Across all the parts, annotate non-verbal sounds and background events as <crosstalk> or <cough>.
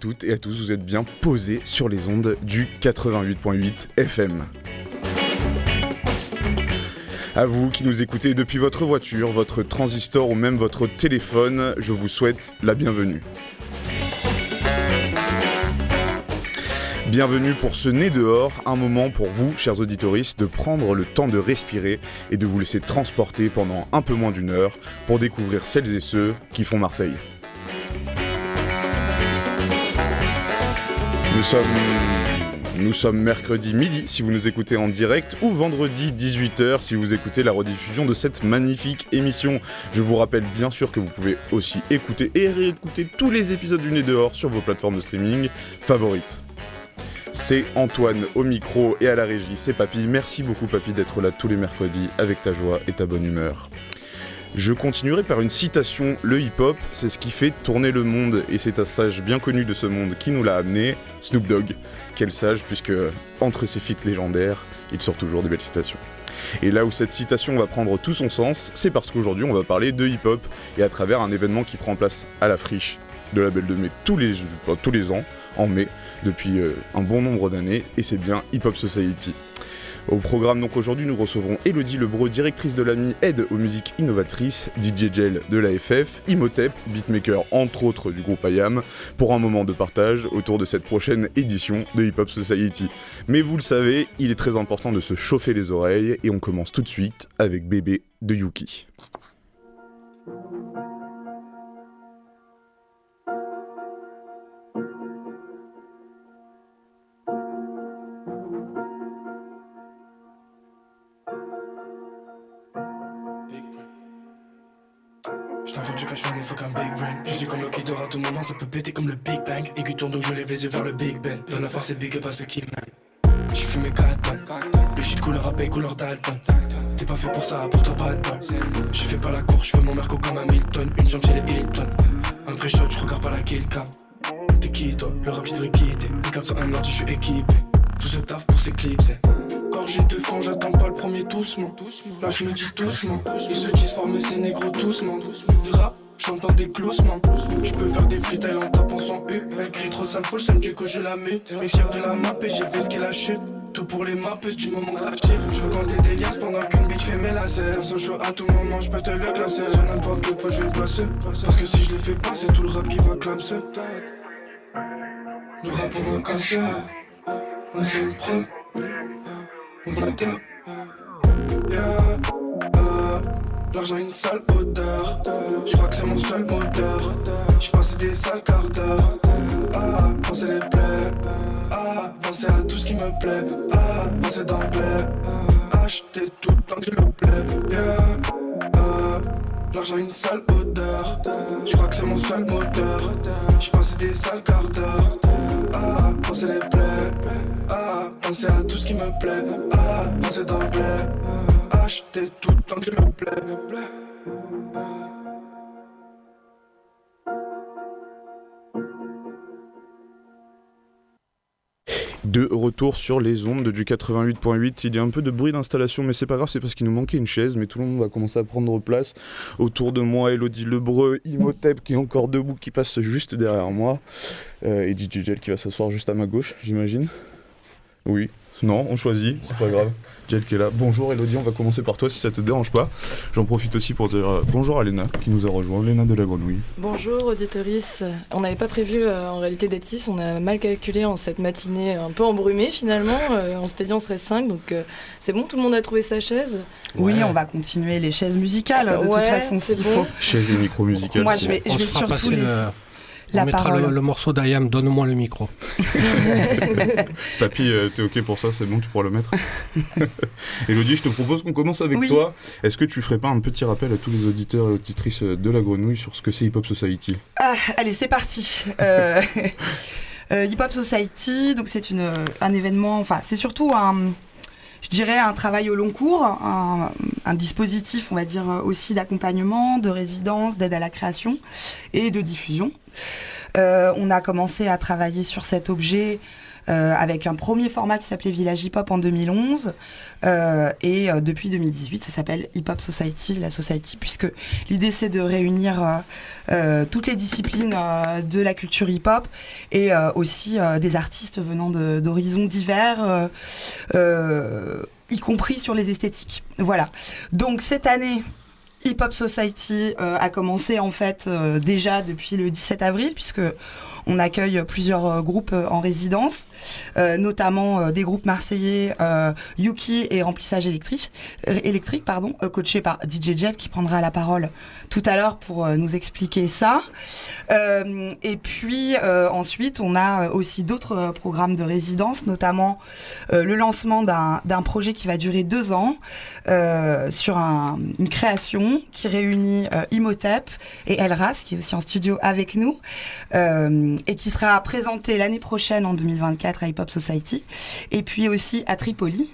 Toutes et à tous, vous êtes bien posés sur les ondes du 88.8 FM. À vous qui nous écoutez depuis votre voiture, votre transistor ou même votre téléphone, je vous souhaite la bienvenue. Bienvenue pour ce nez dehors, un moment pour vous, chers auditoristes, de prendre le temps de respirer et de vous laisser transporter pendant un peu moins d'une heure pour découvrir celles et ceux qui font Marseille. Nous sommes, mercredi midi si vous nous écoutez en direct ou vendredi 18h si vous écoutez la rediffusion de cette magnifique émission. Je vous rappelle bien sûr que vous pouvez aussi écouter et réécouter tous les épisodes du Nez dehors sur vos plateformes de streaming favorites. C'est Antoine au micro et à la régie, c'est Papy. Merci beaucoup Papy d'être là tous les mercredis avec ta joie et ta bonne humeur. Je continuerai par une citation. Le hip-hop, c'est ce qui fait tourner le monde, et c'est un sage bien connu de ce monde qui nous l'a amené, Snoop Dogg. Quel sage, puisque entre ses feats légendaires, il sort toujours des belles citations. Et là où cette citation va prendre tout son sens, c'est parce qu'aujourd'hui on va parler de hip-hop, et à travers un événement qui prend place à la friche de la Belle de Mai tous les, tous les ans, en mai, depuis euh, un bon nombre d'années, et c'est bien Hip Hop Society. Au programme donc aujourd'hui nous recevrons Elodie Lebreu, directrice de l'AMI Aide aux musiques innovatrices, DJ Gel de l'AFF, Imhotep, beatmaker entre autres du groupe IAM, pour un moment de partage autour de cette prochaine édition de Hip Hop Society. Mais vous le savez, il est très important de se chauffer les oreilles et on commence tout de suite avec Bébé de Yuki. Péter comme le Big Bang. Aigu tourne donc je lève les yeux vers le Big Ben. Donne la force et big up à ceux qui m'aiment. J'ai fumé 4 Le shit couleur AP, couleur Dalton. T'es pas fait pour ça, pour toi pas de Je fais pas la course, je fais mon merco comme un Milton. Une jambe chez les Hilton. Un pré-shot, je regarde pas la kill cam. T'es qui toi? Le rap, j'devrais quitter. Les cartes sont un ordi, je suis équipé. Tout ce taf pour s'éclipser. Gorgé de fond, j'attends pas le premier doucement. Là, je me dis doucement. Ils se disent former ces négros doucement. Du rap J'entends des gloussements, je peux faire des freestyles en tapant son U. Elle crie trop, ça me fout le du coup je la mute. Mixture de la map et j'ai fait ce qu'il a chute. Tout pour les maps, du moment que ça chiffre. Je veux compter des liasses pendant qu'une bitch fait mes lacets. Sans chaud à tout moment, je peux te le glacer. Sur n'importe quel point, je vais le placer. Parce que si je le fais pas, c'est tout le rap qui va clamser. Nous rap on va casser. On s'est prêt. On va Yeah. L'argent a une sale odeur. Je crois que c'est mon seul moteur. J'ai passé des sales quarts d'heure. Ah, penser les plaies. Ah, penser à tout ce qui me plaît. Ah, penser d'anglais. Acheter tout temps que je le plais. Yeah. Ah, L'argent a une sale odeur. Je crois que c'est mon seul moteur. J'ai passé des sales quarts d'heure. Ah, penser les plaies. Ah, penser à tout ce qui me plaît. Ah, penser d'anglais De retour sur les ondes du 88.8, il y a un peu de bruit d'installation, mais c'est pas grave, c'est parce qu'il nous manquait une chaise, mais tout le monde va commencer à prendre place. Autour de moi, Elodie Lebreu, Imhotep qui est encore debout, qui passe juste derrière moi, euh, et DJ qui va s'asseoir juste à ma gauche, j'imagine. Oui, non, on choisit, c'est pas grave. Jel qui est là. Bonjour Elodie, on va commencer par toi si ça te dérange pas. J'en profite aussi pour dire euh, bonjour à Léna qui nous a rejoint, Léna de la Grenouille. Bonjour auditoris. On n'avait pas prévu euh, en réalité d'être 6, on a mal calculé en cette matinée un peu embrumée finalement. Euh, on s'était dit on serait 5, donc c'est bon, tout le monde a trouvé sa chaise. Oui, on va continuer les chaises musicales de toute façon s'il faut. Chaises et micro musicales. Moi je vais, je vais surtout les... On mettra le, morceau d'Ayam, donne-moi le micro. <laughs> Papy, euh, t'es ok pour ça, c'est bon, tu pourras le mettre. <laughs> Elodie, je te propose qu'on commence avec toi. Est-ce que tu ferais pas un petit rappel à tous les auditeurs et auditrices de la grenouille sur ce que c'est Hip Hop Society? Ah, Allez, c'est parti. Euh, <laughs> euh, Hip Hop Society, donc c'est un événement, enfin c'est surtout un je dirais, un travail au long cours, un, dispositif, on va dire, aussi d'accompagnement, de résidence, d'aide à la création et de diffusion. Euh, on a commencé à travailler sur cet objet avec un premier format qui s'appelait Village Hip Hop en 2011. et depuis 2018, ça s'appelle Hip Hop Society, la Society, puisque l'idée c'est de réunir toutes les disciplines de la culture hip hop et aussi des artistes venant d'horizons divers y compris sur les esthétiques. Voilà. Donc cette année, Hip Hop Society euh, a commencé en fait euh, déjà depuis le 17 avril puisque on accueille plusieurs euh, groupes en résidence, notamment des groupes marseillais Yuki et Remplissage électrique, électrique pardon, coaché par DJ Jeff qui prendra la parole tout à l'heure pour nous expliquer ça. et puis ensuite, on a aussi d'autres programmes de résidence, notamment le lancement d'un projet qui va durer deux ans sur une création qui réunit euh, Imhotep et Elras, qui est aussi en studio avec nous, euh, et qui sera présenté l'année prochaine, en 2024, à Hip Hop Society, et puis aussi à Tripoli,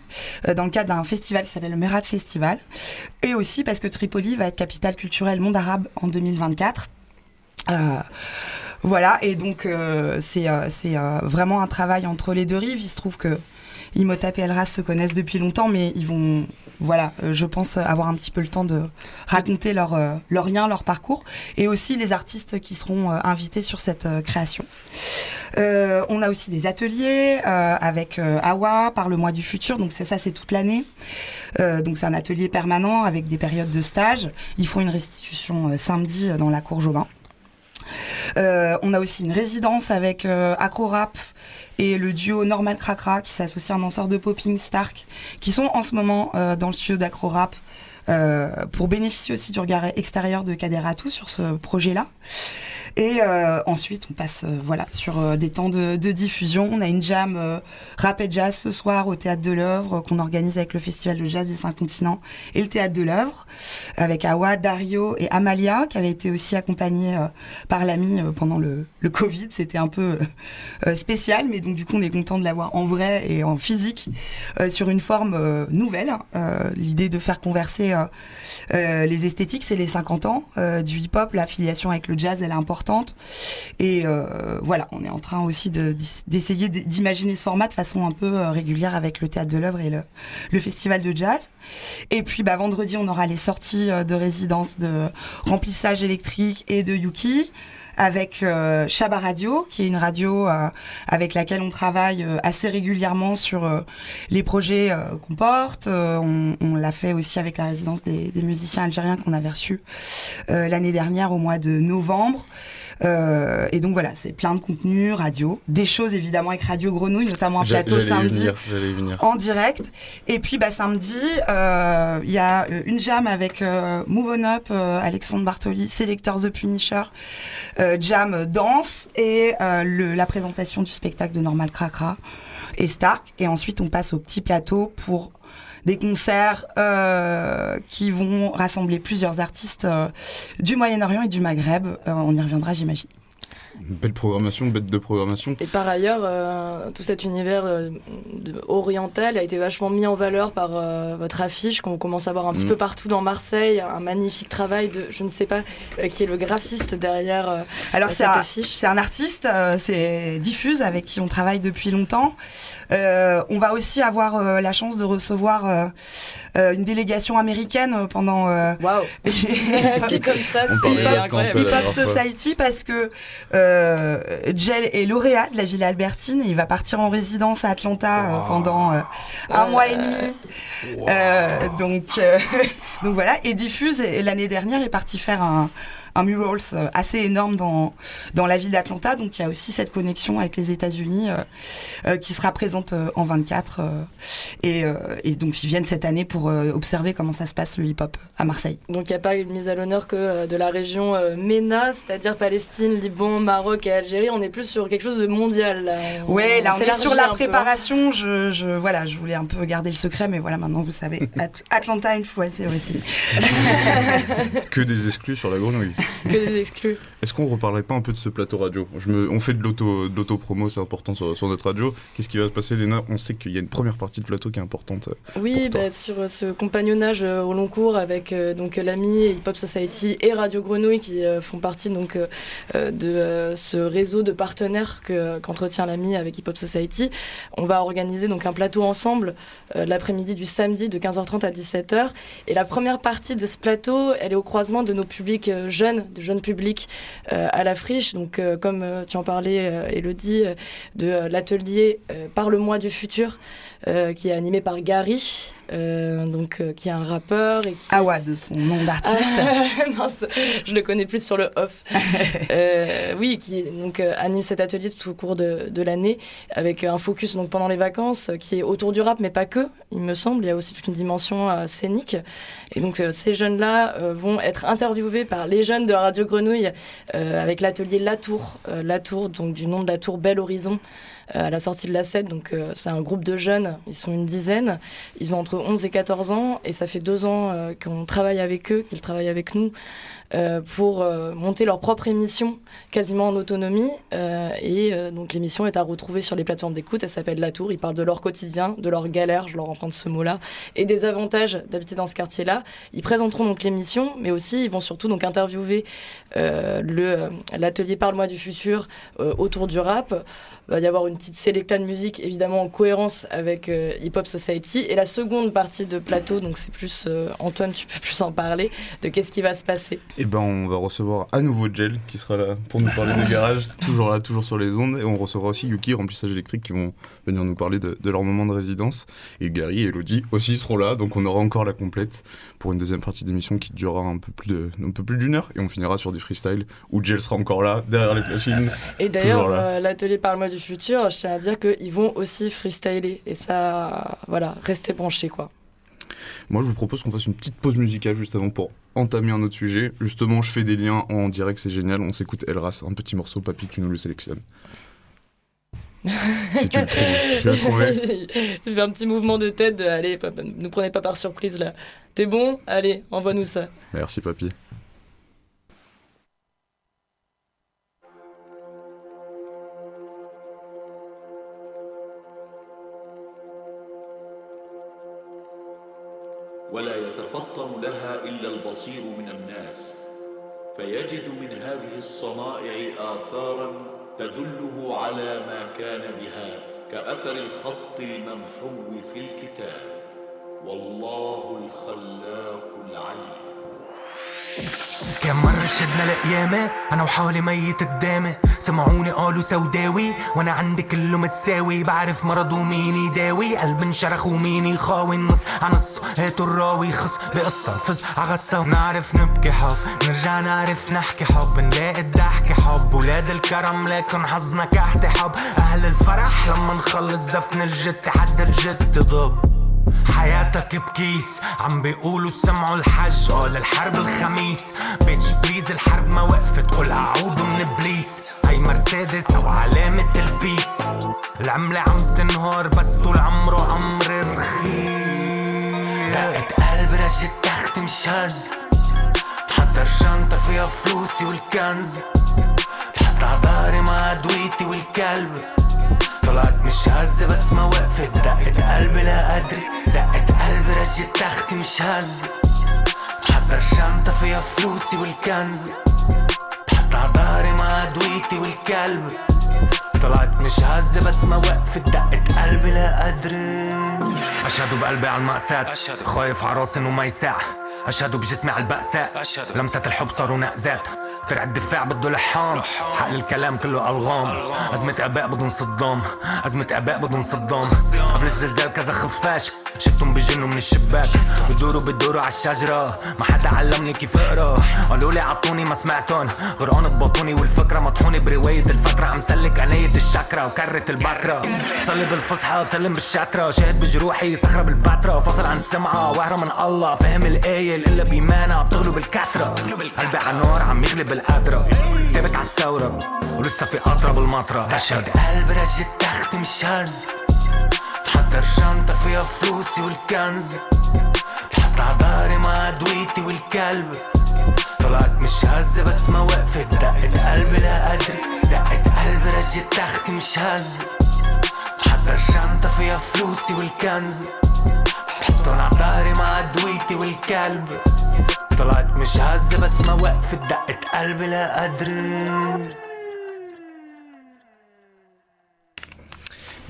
euh, dans le cadre d'un festival qui s'appelle le Merat Festival, et aussi parce que Tripoli va être capitale culturelle monde arabe en 2024. voilà, et donc c'est c'est vraiment un travail entre les deux rives. Il se trouve que Imhotep et Elras se connaissent depuis longtemps, mais ils vont voilà, euh, je pense avoir un petit peu le temps de raconter leur, euh, leur lien, leur parcours, et aussi les artistes qui seront euh, invités sur cette création. on a aussi des ateliers avec Awa par le mois du futur, donc c'est ça, c'est toute l'année. donc c'est un atelier permanent avec des périodes de stage. Ils font une restitution samedi dans la cour Jobin. on a aussi une résidence avec Acro Rap et le duo Normal Cracra qui s'associe à un danseur de popping Stark qui sont en ce moment euh, dans le studio d'Acro Rap euh, pour bénéficier aussi du regard extérieur de Kader Atou sur ce projet-là. Et euh, ensuite, on passe euh, voilà sur euh, des temps de, diffusion. On a une jam rap et jazz ce soir au Théâtre de l'œuvre qu'on organise avec le Festival de jazz des cinq continents et le Théâtre de l'œuvre avec Awa, Dario et Amalia qui avaient été aussi accompagnés par l'ami pendant le, le Covid. C'était un peu spécial, mais donc du coup on est content de l'avoir en vrai et en physique sur une forme nouvelle. L'idée de faire converser les esthétiques, c'est les 50 ans du hip-hop. L'affiliation avec le jazz, elle est importante et euh, voilà, on est en train aussi d'essayer d'imaginer ce format de façon un peu euh, régulière avec le théâtre de l'œuvre et le, festival de jazz. Et puis bah, vendredi, on aura les sorties euh, de résidence de remplissage électrique et de Yuki avec euh, Radio, qui est une radio avec laquelle on travaille assez régulièrement sur les projets qu'on porte. on, l'a fait aussi avec la résidence des, des musiciens algériens qu'on avait reçus l'année dernière au mois de novembre. Euh, et donc voilà, c'est plein de contenu, radio, des choses évidemment avec Radio Grenouille, notamment un plateau samedi en direct. Et puis bah, samedi, euh, il y a euh, une jam avec Move On Up, Alexandre Bartoli, Selector The Punisher, jam danse et le, la présentation du spectacle de Normal Cracra et Stark. Et ensuite, on passe au petit plateau pour des concerts euh, qui vont rassembler plusieurs artistes euh, du Moyen-Orient et du Maghreb. Euh, on y reviendra, j'imagine. Belle programmation, bête de programmation. Et par ailleurs, euh, tout cet univers euh, oriental a été vachement mis en valeur par euh, votre affiche qu'on commence à voir un petit mm. peu partout dans Marseille. Un magnifique travail de, je ne sais pas, qui est le graphiste derrière Alors cette affiche. C'est un artiste, c'est Diffuse avec qui on travaille depuis longtemps. on va aussi avoir la chance de recevoir une délégation américaine pendant. Waouh <laughs> Dit comme ça, c'est incroyable. Hip Hop Society parce que euh, Jel est lauréat de la Villa Albertine et il va partir en résidence à Atlanta euh, pendant euh, un mois et demi. donc, <laughs> donc voilà. Et Diffuse, l'année dernière, est parti faire un, un murals euh, assez énorme dans, dans la ville d'Atlanta. Donc il y a aussi cette connexion avec les États-Unis euh, euh, qui sera présente en 24. Et, et, donc ils viennent cette année pour observer comment ça se passe le hip-hop à Marseille. Donc il n'y a pas une mise à l'honneur que de la région MENA, c'est-à-dire Palestine, Liban, Maroc et Algérie. On est plus sur quelque chose de mondial. Oui, là on est sur la préparation. Je, je, voilà, je voulais un peu garder le secret, mais voilà, maintenant vous savez. <laughs> Atlanta, une fois, c'est aussi. que des exclus sur la grenouille. <laughs> que des exclus. Est-ce qu'on reparlerait pas un peu de ce plateau radio je me, On fait de l'auto-promo, c'est important sur, sur, notre radio. Qu'est-ce qui va se passer, Léna On sait qu'il y a une première partie de plateau qui est importante. Euh, oui, bah, sur euh, ce compagnonnage euh, au long cours avec donc l'AMI, Hip Hop Society et Radio Grenouille qui font partie donc de ce réseau de partenaires qu'entretient l'AMI avec Hip Hop Society. On va organiser donc un plateau ensemble l'après-midi du samedi de 15h30 à 17h. Et la première partie de ce plateau, elle est au croisement de nos publics jeunes, de jeunes publics à la friche. Donc, euh, comme euh, tu en parlais, Elodie, de l'atelier Par le mois du futur, qui est animé par Gary. Euh, donc euh, qui est un rappeur et qui... Awa de son nom d'artiste. <laughs> je le connais plus sur le off. <laughs> euh, oui, qui donc euh, anime cet atelier tout au cours de, de l'année avec un focus donc pendant les vacances qui est autour du rap, mais pas que. Il me semble, il y a aussi toute une dimension scénique. Et donc ces jeunes-là vont être interviewés par les jeunes de Radio Grenouille avec l'atelier Latour, Latour donc du nom de la tour Bel Horizon. Euh, à la sortie de la SED. Donc, euh, c'est un groupe de jeunes, ils sont une dizaine. Ils ont entre 11 et 14 ans et ça fait deux ans euh, qu'on travaille avec eux, qu'ils travaillent avec nous. Pour monter leur propre émission quasiment en autonomie. et donc l'émission est à retrouver sur les plateformes d'écoute. Elle s'appelle La Tour. Ils parlent de leur quotidien, de leur galère, je leur emprunte ce mot-là, et des avantages d'habiter dans ce quartier-là. Ils présenteront donc l'émission, mais aussi ils vont surtout donc interviewer l'atelier Parle-moi du futur autour du rap. Il va y avoir une petite sélecta de musique, évidemment en cohérence avec euh, Hip Hop Society. Et la seconde partie de plateau, donc c'est plus euh, Antoine, tu peux plus en parler, de qu'est-ce qui va se passer. Eh ben, on va recevoir à nouveau Gel qui sera là pour nous parler des <laughs> garages, toujours là, toujours sur les ondes. Et on recevra aussi Yuki, remplissage électrique, qui vont venir nous parler de, leur moment de résidence. Et Gary et Elodie aussi seront là, donc on aura encore la complète pour une deuxième partie d'émission qui durera un peu plus plus d'une heure. Et on finira sur du freestyle où Gel sera encore là, derrière les machines. Et d'ailleurs, euh, l'atelier Parle-moi du futur, je tiens à dire qu'ils vont aussi freestyler. Et ça, voilà, restez branchés, quoi. Moi, je vous propose qu'on fasse une petite pause musicale juste avant pour entamer un autre sujet. Justement, je fais des liens en direct, c'est génial. On s'écoute Elras, un petit morceau, papy, tu nous le sélectionnes. <laughs> si tu le trouves, tu l'as trouvé. Tu <laughs> fais un petit mouvement de tête de allez, ne nous prenez pas par surprise là. T'es bon? Allez, envoie-nous ça. Merci, papy. ولا يتفطن لها إلا البصير من الناس. فيجد من هذه الصنائع آثارا تدله على ما كان بها كأثر الخط الممحو في الكتاب. والله الخلاق العليم. كم مرة شدنا لقيامة أنا وحالي ميت قدامي سمعوني قالوا سوداوي وأنا عندي كله متساوي بعرف مرض ومين يداوي. قلب انشرخ ومين يخاوي النص نص هاتوا الراوي. خص بقصة نفز عغصة. نعرف نبكي حب نرجع نعرف نحكي حب. نلاقي الضحك حب. ولاد الكرم لكن حظنا كحت حب أهل الفرح لما نخلص دفن الجت حد الجت ضب. حياتك بكيس. عم بيقولوا سمعوا الحج. قال الحرب الخميس. بيتش بليز الحرب ما وقفت. قول أعوذ من إبليس. هاي مرسيدس أو علامة البيس. العملة عم تنهار بس طول عمره عمر رخيص دقت قلب رجت تخت مش هز حضر شنطة فيها فلوسي والكنز. بحط عباري مع أدويتي والكلب. طلعت مش هزة بس ما وقفت. دقت قلبي لا أدري. دقت قلبي رجت تختي مش هز. حضر شنطة فيها فلوسي والكنز. بحط عباري مع أدويتي والكلب. طلعت مش هزة بس ما وقفت. دقت قلبي لا أدري. أشهد بقلبي على المأساة. خايف عراسن وما يساع. أشهد بجسمي على البأساء. لمسة الحب صاروا نقزات. ترع الدفاع بده لحام. حق الكلام كله ألغام. أزمة آباء بده صدام. أزمة آباء بده صدام. قبل الزلزال كذا خفاش. شفتهم بجنوا من الشباك. بدوروا بدوروا عالشجرة ما حدا علمني كيف أقرأ. قالوا لي عطوني ما سمعتن غرقان ببطوني والفكرة مطحوني برواية الفترة عم سلك انية الشكرة وكرة البكرة. صلي بالفصحى بسلم بالشاترة شاهد بجروحي صخرة بالباترة فصل عن سمعة وأهرة من الله. فهم الآية إلا بإيمانها. بتغلب الكترة قلبي على النار عم يغلب القدرة ثابت على الثورة ولسه في قطرة بالمطرة أشهد قلب رجت تخت مش هز. حضر شنطة فيها فلوسي والكنز. بحط عباري مع ادويتي والكلب. طلعت مش هزة بس ما وقفت. دقت قلبي لا أدري. دقت قلبي رجت تحتي مش هزة حتى الشنطة فيها فلوسي والكنز. بحطن عطاري مع دويتي والكلب. طلعت مش هزة بس ما وقفت. دقت قلبي لا أدري.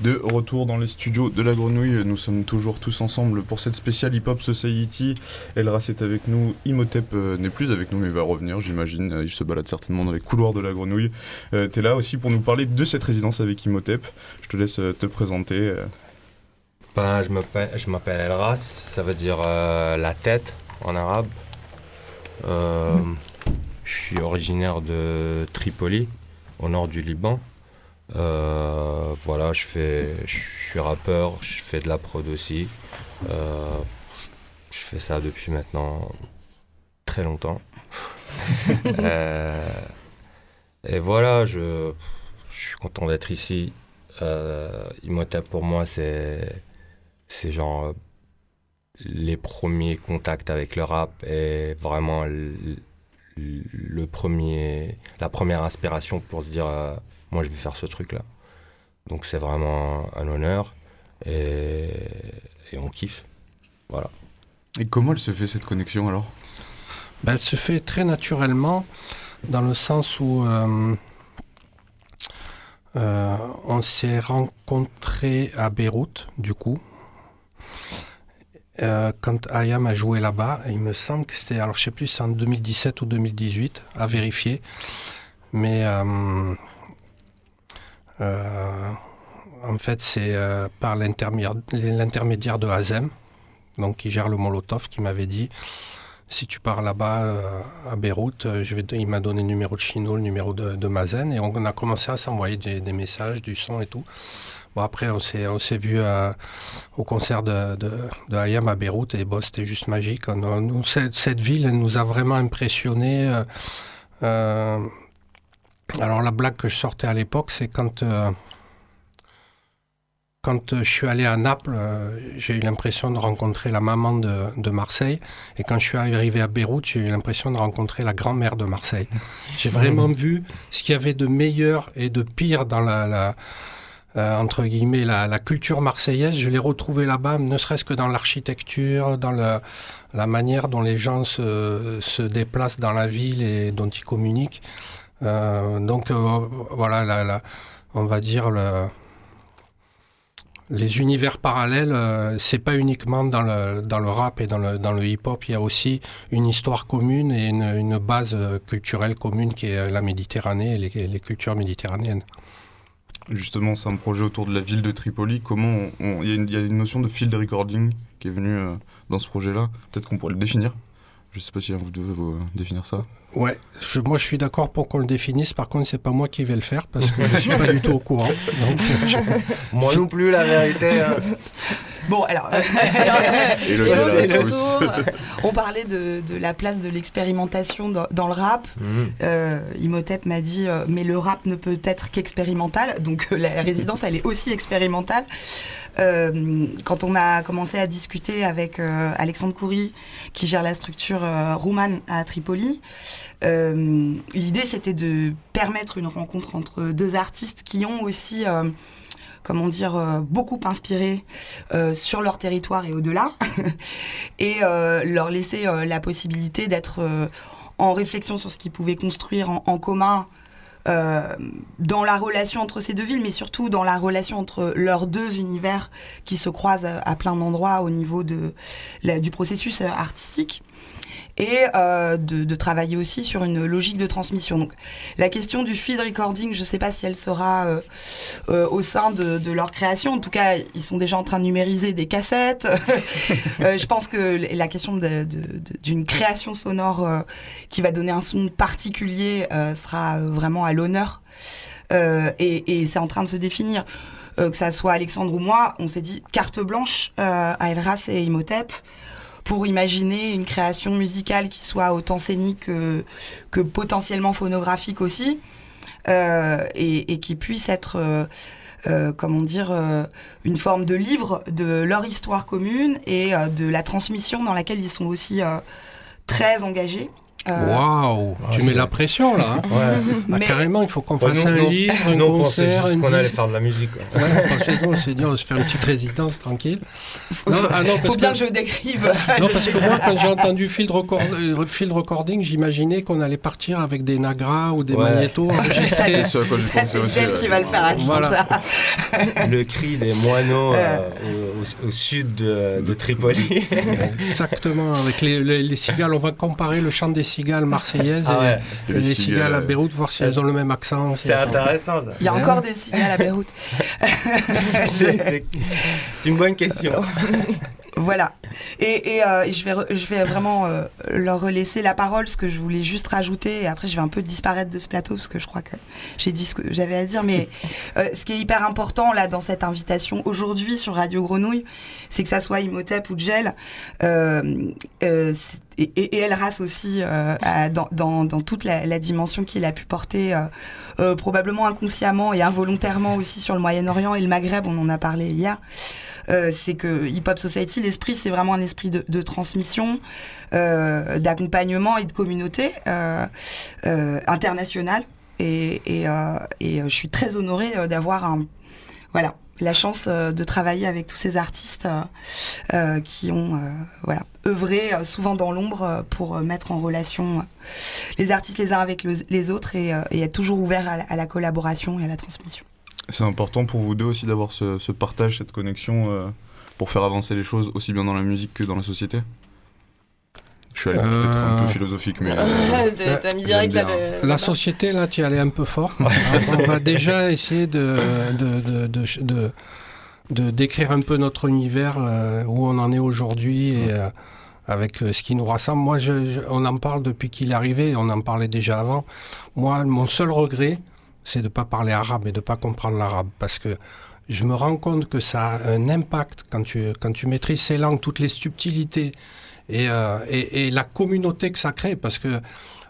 De retour dans les studios de la Grenouille, nous sommes toujours tous ensemble pour cette spéciale Hip Hop Society. Elras est avec nous, Imhotep euh, n'est plus avec nous mais va revenir j'imagine, euh, il se balade certainement dans les couloirs de la Grenouille. Euh, T'es là aussi pour nous parler de cette résidence avec Imhotep, je te laisse euh, te présenter. euh. Ben, je m'appelle, Elras, ça veut dire euh, la tête en arabe. Euh, Je suis originaire de Tripoli, au nord du Liban. Euh, voilà, je fais, je suis rappeur, je fais de la prod aussi. Euh, je fais ça depuis maintenant très longtemps. <laughs> Euh, et voilà, je, je suis content d'être ici. Imhotep pour moi, c'est c'est genre les premiers contacts avec le rap et vraiment le, le premier, la première inspiration pour se dire moi je vais faire ce truc là. Donc c'est vraiment un honneur et, et on kiffe. Voilà. Et comment elle se fait cette connexion alors? Ben, elle se fait très naturellement dans le sens où euh, euh, on s'est rencontrés à Beyrouth, du coup. Euh, quand Ayam a joué là-bas, il me semble que c'était, alors je sais plus, c'est en 2017 ou 2018, à vérifier. Mais en fait, c'est euh, par l'intermédiaire de Hazem, donc qui gère le Molotov, qui m'avait dit si tu pars là-bas euh, à Beyrouth, euh, il m'a donné le numéro de Chino, le numéro de, Mazen, et on a commencé à s'envoyer des, messages, du son et tout. Bon, après, on s'est, vu euh, au concert de, de, Hayam à Beyrouth, et bon, c'était juste magique. Nous, cette, ville, nous a vraiment impressionnés. euh, euh, alors, la blague que je sortais à l'époque, c'est quand. euh, quand euh, je suis allé à Naples, euh, j'ai eu l'impression de rencontrer la maman de, de Marseille. Et quand je suis arrivé à Beyrouth, j'ai eu l'impression de rencontrer la grand-mère de Marseille. J'ai vraiment vu ce qu'il y avait de meilleur et de pire dans la, la- euh, entre guillemets, la, la culture marseillaise. Je l'ai retrouvé là-bas, ne serait-ce que dans l'architecture, dans la manière dont les gens se, se déplacent dans la ville et dont ils communiquent. Euh, donc euh, voilà, on va dire le, les univers parallèles, euh, c'est pas uniquement dans le, dans le rap et dans le, dans le hip-hop, il y a aussi une histoire commune et une, une base culturelle commune qui est la Méditerranée et les, cultures méditerranéennes. Justement, c'est un projet autour de la ville de Tripoli. Comment il y, a une- notion de field recording qui est venue dans ce projet-là. Peut-être qu'on pourrait le définir. Je sais pas si vous devez vous, euh, définir ça. Ouais, je- moi je suis d'accord pour qu'on le définisse, par contre c'est pas moi qui vais le faire parce que je suis pas du tout au courant. Donc, je- <laughs> Moi non plus, la vérité. hein. <laughs> Bon, alors, euh, Et le <laughs> on parlait de, de la place de l'expérimentation dans, dans le rap. Mhm. Euh, Imhotep m'a dit, euh, mais le rap ne peut être qu'expérimental, donc euh, la résidence, elle est aussi expérimentale. Euh, quand on a commencé à discuter avec euh, Alexandre Coury, qui gère la structure euh, Rouman à Tripoli, l'idée c'était de permettre une rencontre entre deux artistes qui ont aussi, comment dire, beaucoup inspiré sur leur territoire et au-delà, <laughs> et leur laisser la possibilité d'être en réflexion sur ce qu'ils pouvaient construire en, commun dans la relation entre ces deux villes, mais surtout dans la relation entre leurs deux univers qui se croisent à, plein d'endroits au niveau de, du processus euh, artistique. Et euh, de, travailler aussi sur une logique de transmission. Donc, la question du feed recording, je ne sais pas si elle sera euh, euh, au sein de, leur création. En tout cas, ils sont déjà en train de numériser des cassettes. <laughs> Je pense que la question d'une création sonore qui va donner un son particulier sera vraiment à l'honneur. Et c'est en train de se définir. Que ça soit Alexandre ou moi, on s'est dit carte blanche à Elras et Imhotep pour imaginer une création musicale qui soit autant scénique que, que potentiellement phonographique aussi, euh, et, qui puisse être, euh, euh, comment dire, une forme de livre de leur histoire commune et de la transmission dans laquelle ils sont aussi très engagés. Waouh Ah, Tu mets la pression là. hein. <laughs> Ouais. Ah, Mais- carrément, il faut qu'on Ouais, fasse un nous- livre, un nous, on pensait concert, juste un qu'on allait faire de la musique. quoi. Ouais, on s'est dit, on va se faire une petite résidence tranquille. Non, ah non, Faut parce bien que- que je décrive. Non, parce que moi, quand j'ai entendu field, record, euh, field recording, j'imaginais qu'on allait partir avec des Nagras ou des Ouais. magnétos enregistrés. C'est ce à quoi je Ça, pensais c'est aussi. Qui va le faire à Voilà. Le cri des moineaux euh, au, au- au sud de, de Tripoli. Exactement, avec les, les- les cigales. On va comparer le chant des cigales marseillaises Ah et, ouais. et les, cigales à Beyrouth, voir si elles ont le même accent. C'est intéressant ça. Il y a encore des cigales à Beyrouth. <laughs> C'est une bonne question. <laughs> Voilà. Et, et, euh, et je, vais re- je vais vraiment euh, leur laisser la parole, ce que je voulais juste rajouter. Et après, je vais un peu disparaître de ce plateau, parce que je crois que j'ai dit ce que j'avais à dire. Mais <laughs> euh, ce qui est hyper important, là, dans cette invitation aujourd'hui sur Radio Grenouille, c'est que ça soit Imhotep ou Gel, euh, euh, et, et, et Elras aussi, euh, à- dans, dans, dans toute la, la dimension qu'il a pu porter, euh, euh, probablement inconsciemment et involontairement aussi sur le Moyen-Orient et le Maghreb, on en a parlé hier. Euh, c'est que Hip Hop Society, l'esprit, c'est vraiment un esprit de, transmission, euh, d'accompagnement et de communauté euh, internationale. Et, je suis très honorée d'avoir voilà, la chance de travailler avec tous ces artistes qui ont voilà, œuvré souvent dans l'ombre pour mettre en relation les artistes les uns avec le- les autres et, être toujours ouvert à la collaboration et à la transmission. C'est important pour vous deux aussi d'avoir ce, ce partage, cette connexion euh, pour faire avancer les choses aussi bien dans la musique que dans la société Je suis allé Euh, peut-être un peu philosophique, mais. <laughs> euh, T'as mis direct là le. La société, là, tu y allais un peu fort. on va déjà essayer de, de, de, de, de- de décrire un peu notre univers, euh, où on en est aujourd'hui et euh, avec euh, ce qui nous rassemble. Moi, je- je- on en parle depuis qu'il est arrivé, on en parlait déjà avant. Moi, mon seul regret, c'est de ne pas parler arabe et de ne pas comprendre l'arabe. Parce que je me rends compte que ça a un impact quand tu, quand tu maîtrises ces langues, toutes les subtilités et, euh, et, la communauté que ça crée. Parce que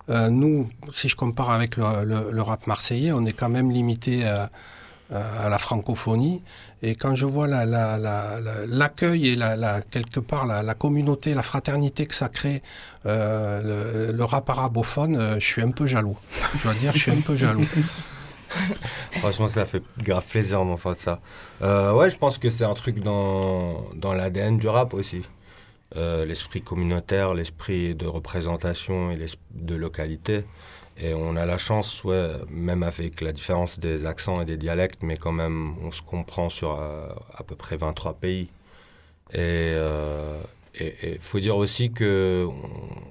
euh, nous, si je compare avec le, rap marseillais, on est quand même limité euh, à la francophonie. Et quand je vois la- la- la- la- l'accueil et la, quelque part la, communauté, la fraternité que ça crée, le, le rap arabophone, je suis un peu jaloux. Je dois dire, je suis un peu jaloux. <laughs> <laughs> Franchement, ça fait grave plaisir d'entendre ça. Euh, ouais, je pense que c'est un truc dans, dans l'ADN du rap aussi. Euh, l'esprit communautaire, l'esprit de représentation et de localité. Et on a la chance, ouais, même avec la différence des accents et des dialectes, mais quand même, on se comprend sur euh, à peu près 23 pays. Et il faut dire aussi que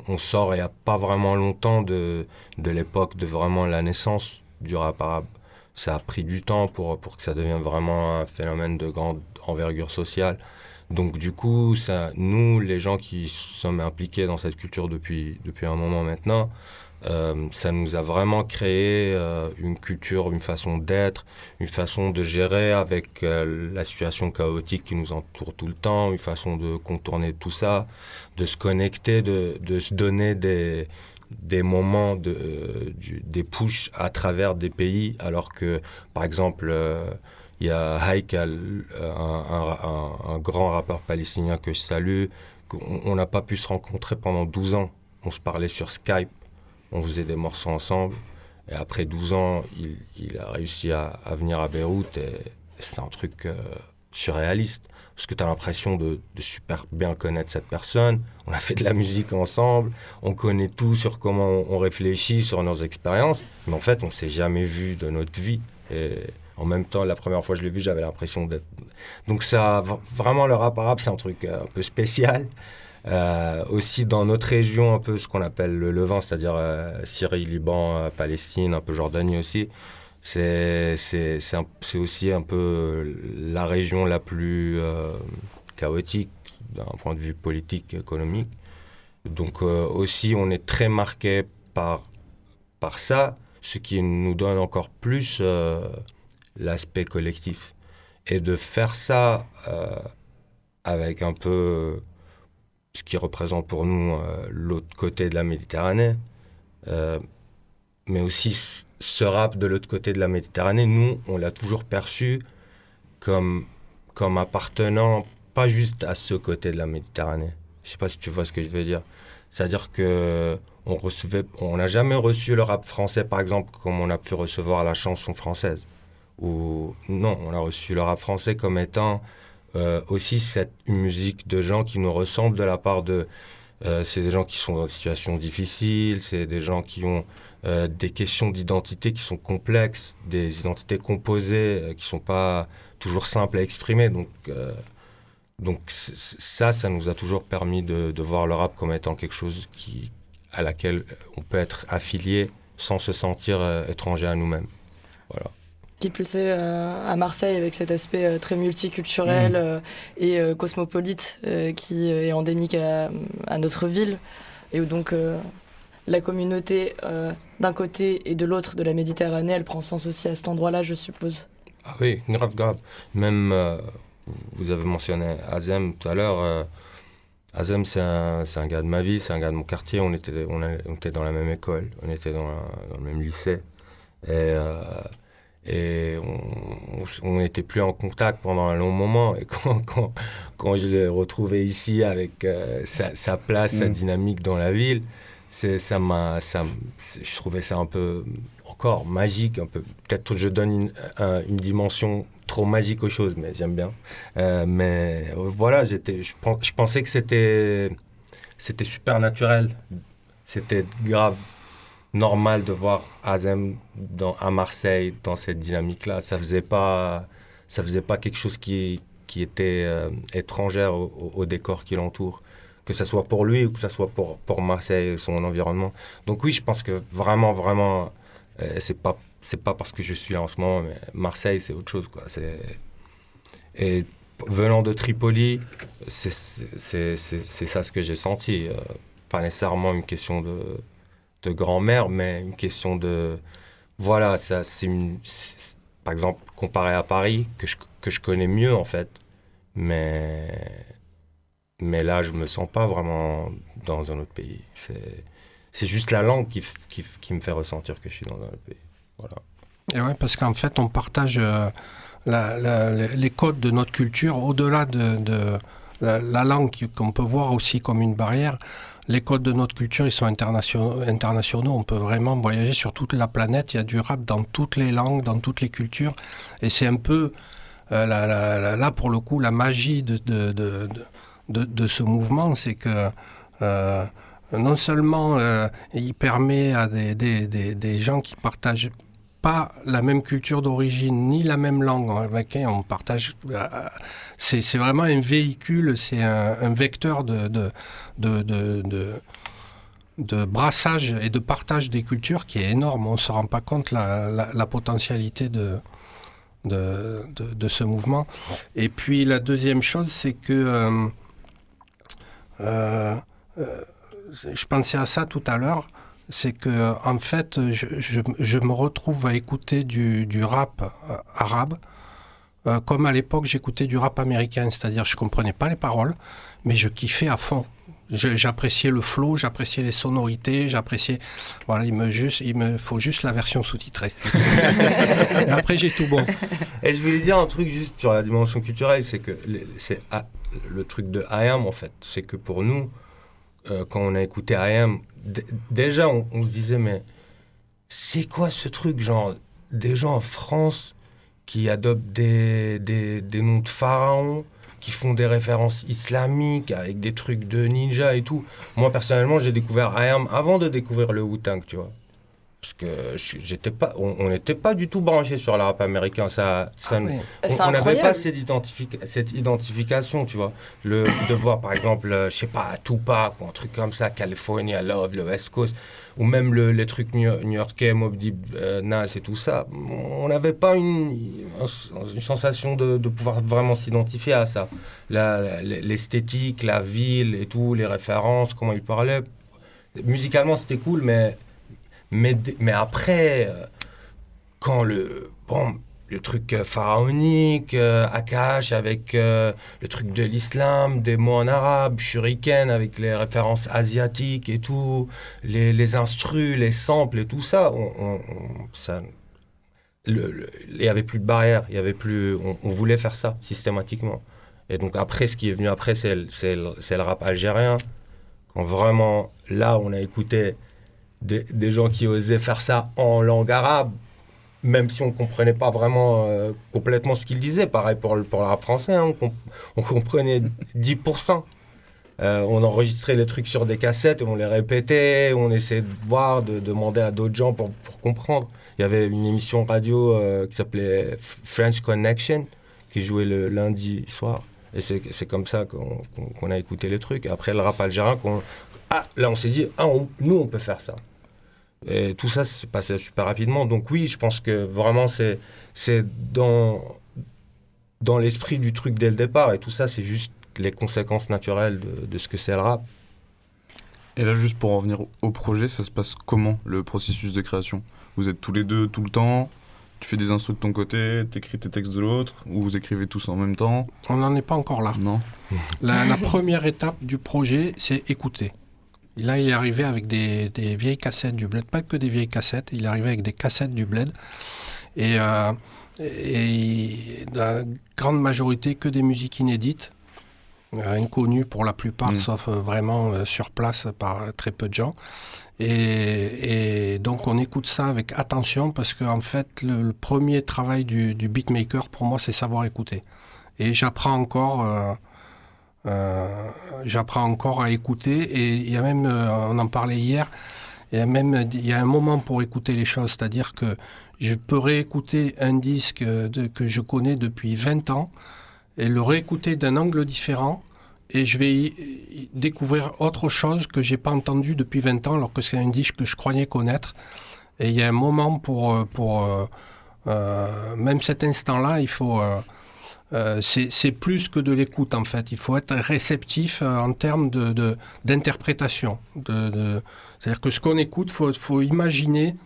on, on sort il n'y a pas vraiment longtemps de, de l'époque de vraiment la naissance du rap. Ça a pris du temps pour, pour que ça devienne vraiment un phénomène de grande envergure sociale. Donc du coup, ça, nous, les gens qui sommes impliqués dans cette culture depuis, depuis un moment maintenant, euh, ça nous a vraiment créé euh, une culture, une façon d'être, une façon de gérer avec euh, la situation chaotique qui nous entoure tout le temps, une façon de contourner tout ça, de se connecter, de, de se donner des, des moments, de, euh, des pushs à travers des pays, alors que, par exemple, euh, il y a Haikal, euh, un, grand rappeur palestinien que je salue, qu'on on n'a pas pu se rencontrer pendant 12 ans. On se parlait sur Skype, on faisait des morceaux ensemble. Et après 12 ans, il, a réussi à, venir à Beyrouth et, c'est un truc surréaliste. Parce que tu as l'impression de, super bien connaître cette personne. On a fait de la musique ensemble, on connaît tout sur comment on, réfléchit, sur nos expériences. Mais en fait, on s'est jamais vu de notre vie. Et en même temps, la première fois que je l'ai vu, j'avais l'impression d'être. Donc, ça, vraiment, le rap c'est un truc euh, un peu spécial. Euh, aussi dans notre région, un peu ce qu'on appelle le Levant, c'est-à-dire euh, Syrie, Liban, Palestine, un peu Jordanie aussi. C'est aussi un peu la région la plus euh, chaotique d'un point de vue politique, économique. Donc euh, aussi, on est très marqué par, par ça, ce qui nous donne encore plus euh, l'aspect collectif. Et de faire ça avec un peu ce qui représente pour nous l'autre côté de la Méditerranée, mais aussi ce rap de l'autre côté de la Méditerranée, nous, on l'a toujours perçu comme, comme appartenant pas juste à ce côté de la Méditerranée. Je sais pas si tu vois ce que je veux dire. C'est-à-dire que on recevait, on n'a jamais reçu le rap français, par exemple, comme on a pu recevoir la chanson française. Ou non, on a reçu le rap français comme étant euh, aussi cette musique de gens qui nous ressemblent de la part de. euh, c'est des gens qui sont dans des situations difficiles, c'est des gens qui ont euh, des questions d'identité qui sont complexes, des identités composées euh, qui sont pas toujours simples à exprimer. Donc, euh, donc ça, ça nous a toujours permis de, de voir le rap comme étant quelque chose qui, à laquelle on peut être affilié sans se sentir euh, étranger à nous-mêmes. Voilà. qui pulsait euh, à Marseille avec cet aspect euh, très multiculturel euh, et cosmopolite qui est endémique à, à notre ville et où donc la communauté euh, d'un côté et de l'autre de la Méditerranée elle prend sens aussi à cet endroit-là je suppose. Ah oui, grave, grave. Même, euh, vous avez mentionné Azem tout à l'heure. euh, Azem, c'est un, c'est un gars de ma vie, c'est un gars de mon quartier. On était, on, a- on était dans la même école, on était dans, la- dans le même lycée. Et, euh, et on- n'était plus en contact pendant un long moment. Et <laughs> quand, quand, quand je l'ai retrouvé ici avec euh, sa, sa place, sa Mm. dynamique dans la ville, ça m'a, ça, je trouvais ça un peu encore magique, un peu. Peut-être que je donne une, un- une dimension trop magique aux choses, mais j'aime bien. Euh, mais euh, voilà, j'étais, je, je pensais que c'était, c'était super naturel. C'était grave normal de voir Azem dans, à Marseille dans cette dynamique-là. Ça faisait pas, ça faisait pas quelque chose qui, qui était euh, étrangère au décor qui l'entoure. Que ce soit pour lui ou que ce soit pour, pour Marseille et son environnement. Donc oui, je pense que vraiment, vraiment, euh, c'est pas c'est pas parce que je suis là en ce moment, mais Marseille, c'est autre chose, quoi. Et venant de Tripoli, c'est ça ce que j'ai senti. euh, pas nécessairement une question de de grand-mère, mais une question de voilà, ça c'est- par exemple comparé à Paris que je que je connais mieux en fait, mais mais là je me sens pas vraiment dans un autre pays. C'est juste la langue qui, me fait ressentir que je suis dans un autre pays. Voilà. Et ouais, parce qu'en fait, on partage euh, les codes de notre culture au-delà de, la, la langue qu'on peut voir aussi comme une barrière. Les codes de notre culture, ils sont internationaux. internationaux. On peut vraiment voyager sur toute la planète. Il y a du rap dans toutes les langues, dans toutes les cultures. Et c'est un peu, euh, là, pour le coup, la magie de- de- ce mouvement, c'est que euh, non seulement euh, il permet à des, des, des, gens qui partagent pas la même culture d'origine ni la même langue avec qui on partage. euh, c'est c'est vraiment un véhicule, c'est un, vecteur de, de, de, de, brassage et de partage des cultures qui est énorme. On ne se rend pas compte la, la, potentialité de, de, de, ce mouvement. Et puis la deuxième chose, c'est que je pensais à ça tout à l'heure c'est que en fait, je, je- je me retrouve à écouter du, du rap euh, arabe, euh, comme à l'époque j'écoutais du rap américain, c'est-à-dire je comprenais pas les paroles, mais je kiffais à fond. J'appréciais le flow, j'appréciais les sonorités, j'appréciais. Voilà, il me juste, il me faut juste la version sous-titrée. <laughs> Après j'ai tout bon. Et je voulais dire un truc juste sur la dimension culturelle, c'est que c'est ah, le truc de IAM en fait, c'est que pour nous, euh, quand on a écouté IAM, déjà on, on se disait mais c'est quoi ce truc genre des gens en France qui adoptent des, des, des noms de pharaons, qui font des références islamiques avec des trucs de ninja et tout. Moi personnellement j'ai découvert IAM avant de découvrir le Wu-Tang, tu vois. Parce que j'étais pas, on n'était pas du tout branché sur le rap américain. Ça, ça, Ah oui. on n'avait pas cette, identifi- cette identification, tu vois. Le, de voir, par exemple, euh, je sais pas, Tupac ou un truc comme ça, California Love, le West Coast, ou même le- les trucs new- new-yorkais, Mob Deep, euh, Nas et tout ça. On n'avait pas une, une sensation de, de pouvoir vraiment s'identifier à ça. La- la- L'esthétique, la ville et tout, les références, comment il parlait. Musicalement, c'était cool, mais, mais, mais après, euh, quand le. Bon, le truc euh, pharaonique, euh, Akash avec le truc de l'islam, des mots en arabe, shuriken avec les références asiatiques et tout, les, les instrus, les samples et tout ça, on, ça il n'y avait plus de barrière, il y avait plus, on, voulait faire ça systématiquement. Et donc après, ce qui est venu après, c'est le, le rap algérien. Quand vraiment, là, on a écouté des, gens qui osaient faire ça en langue arabe, même si on comprenait pas vraiment euh, complètement ce qu'ils disaient. Pareil pour, le- pour le rap français, hein, on, comp- on comprenait 10%. Euh, on enregistrait les trucs sur des cassettes et on les répétait, on essayait de voir, de demander à d'autres gens pour, pour comprendre. Il y avait une émission radio euh, qui s'appelait French Connection qui jouait le lundi soir. Et c'est comme ça qu'on qu'on a écouté les trucs. Après le rap algérien, ah, là on s'est dit, ah, nous on peut faire ça. Et tout ça s'est passé super rapidement. Donc oui, je pense que vraiment c'est c'est dans, dans l'esprit du truc dès le départ. Et tout ça, c'est juste les conséquences naturelles de, de ce que c'est le rap. Et là, juste pour en venir au projet, ça se passe comment le processus de création? Vous êtes tous les deux tout le temps? Tu fais des instrus de ton côté, t'écris tes textes de l'autre Ou vous écrivez tous en même temps? On n'en est pas encore là. Non? La, la première étape du projet, c'est écouter. Et là, il est arrivé avec des, des vieilles cassettes du bled, pas que des vieilles cassettes, il est arrivé avec des cassettes du bled. Et, euh, et la grande majorité, que des musiques inédites, euh, inconnues pour la plupart, Mm. sauf euh, vraiment euh, sur place par très peu de gens. Et, et donc, on écoute ça avec attention parce qu'en en fait, le, le premier travail du, du beatmaker, pour moi, c'est savoir écouter. Et j'apprends encore. Euh, j'apprends encore à écouter et il y a même, euh, on en parlait hier, il y a même il y a un moment pour écouter les choses, c'est-à-dire que je peux réécouter un disque euh, que je connais depuis 20 ans et le réécouter d'un angle différent et je vais découvrir autre chose que j'ai pas entendu depuis 20 ans alors que c'est un disque que je croyais connaître. Et il y a un moment pour, pour même cet instant-là, il faut euh, c'est plus que de l'écoute en fait. Il faut être réceptif euh, en termes de- d'interprétation. De, de, C'est-à-dire que ce qu'on écoute, il faut, faut imaginer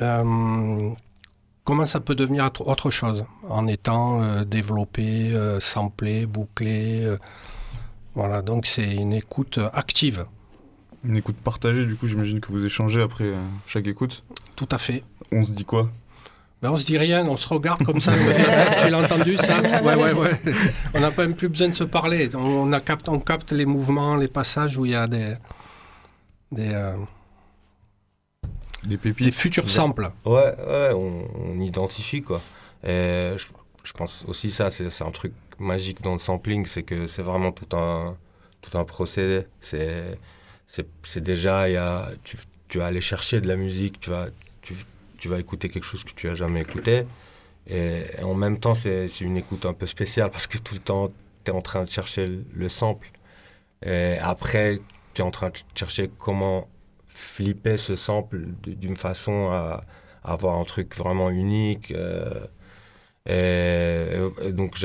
euh, comment ça peut devenir autre- chose en étant développé, samplé, bouclé. voilà, donc c'est une écoute active, Une écoute partagée, du coup, j'imagine que vous échangez après chaque écoute. tout à fait. On se dit quoi? Ben, on se dit rien, on se regarde comme ça. <laughs> tu l'as entendu ça? Ouais, ouais, ouais. <laughs> On n'a pas même plus besoin de se parler. On, on a capte, on capte les mouvements, les passages où il y a des, des, euh, Des futurs samples. Ouais, ouais, on, on identifie quoi. Et je, je pense aussi ça, c'est un truc magique dans le sampling, c'est que c'est vraiment tout un, tout un procédé. C'est c'est- c'est déjà, il y a, tu, tu vas aller chercher de la musique, tu vas, tu, tu vas écouter quelque chose que tu as jamais écouté. Et, en même temps, c'est une écoute un peu spéciale parce que tout le temps, tu es en train de chercher le, le sample. Et après, tu es en train de chercher comment flipper ce sample d'une façon à, avoir un truc vraiment unique. euh, et, et donc,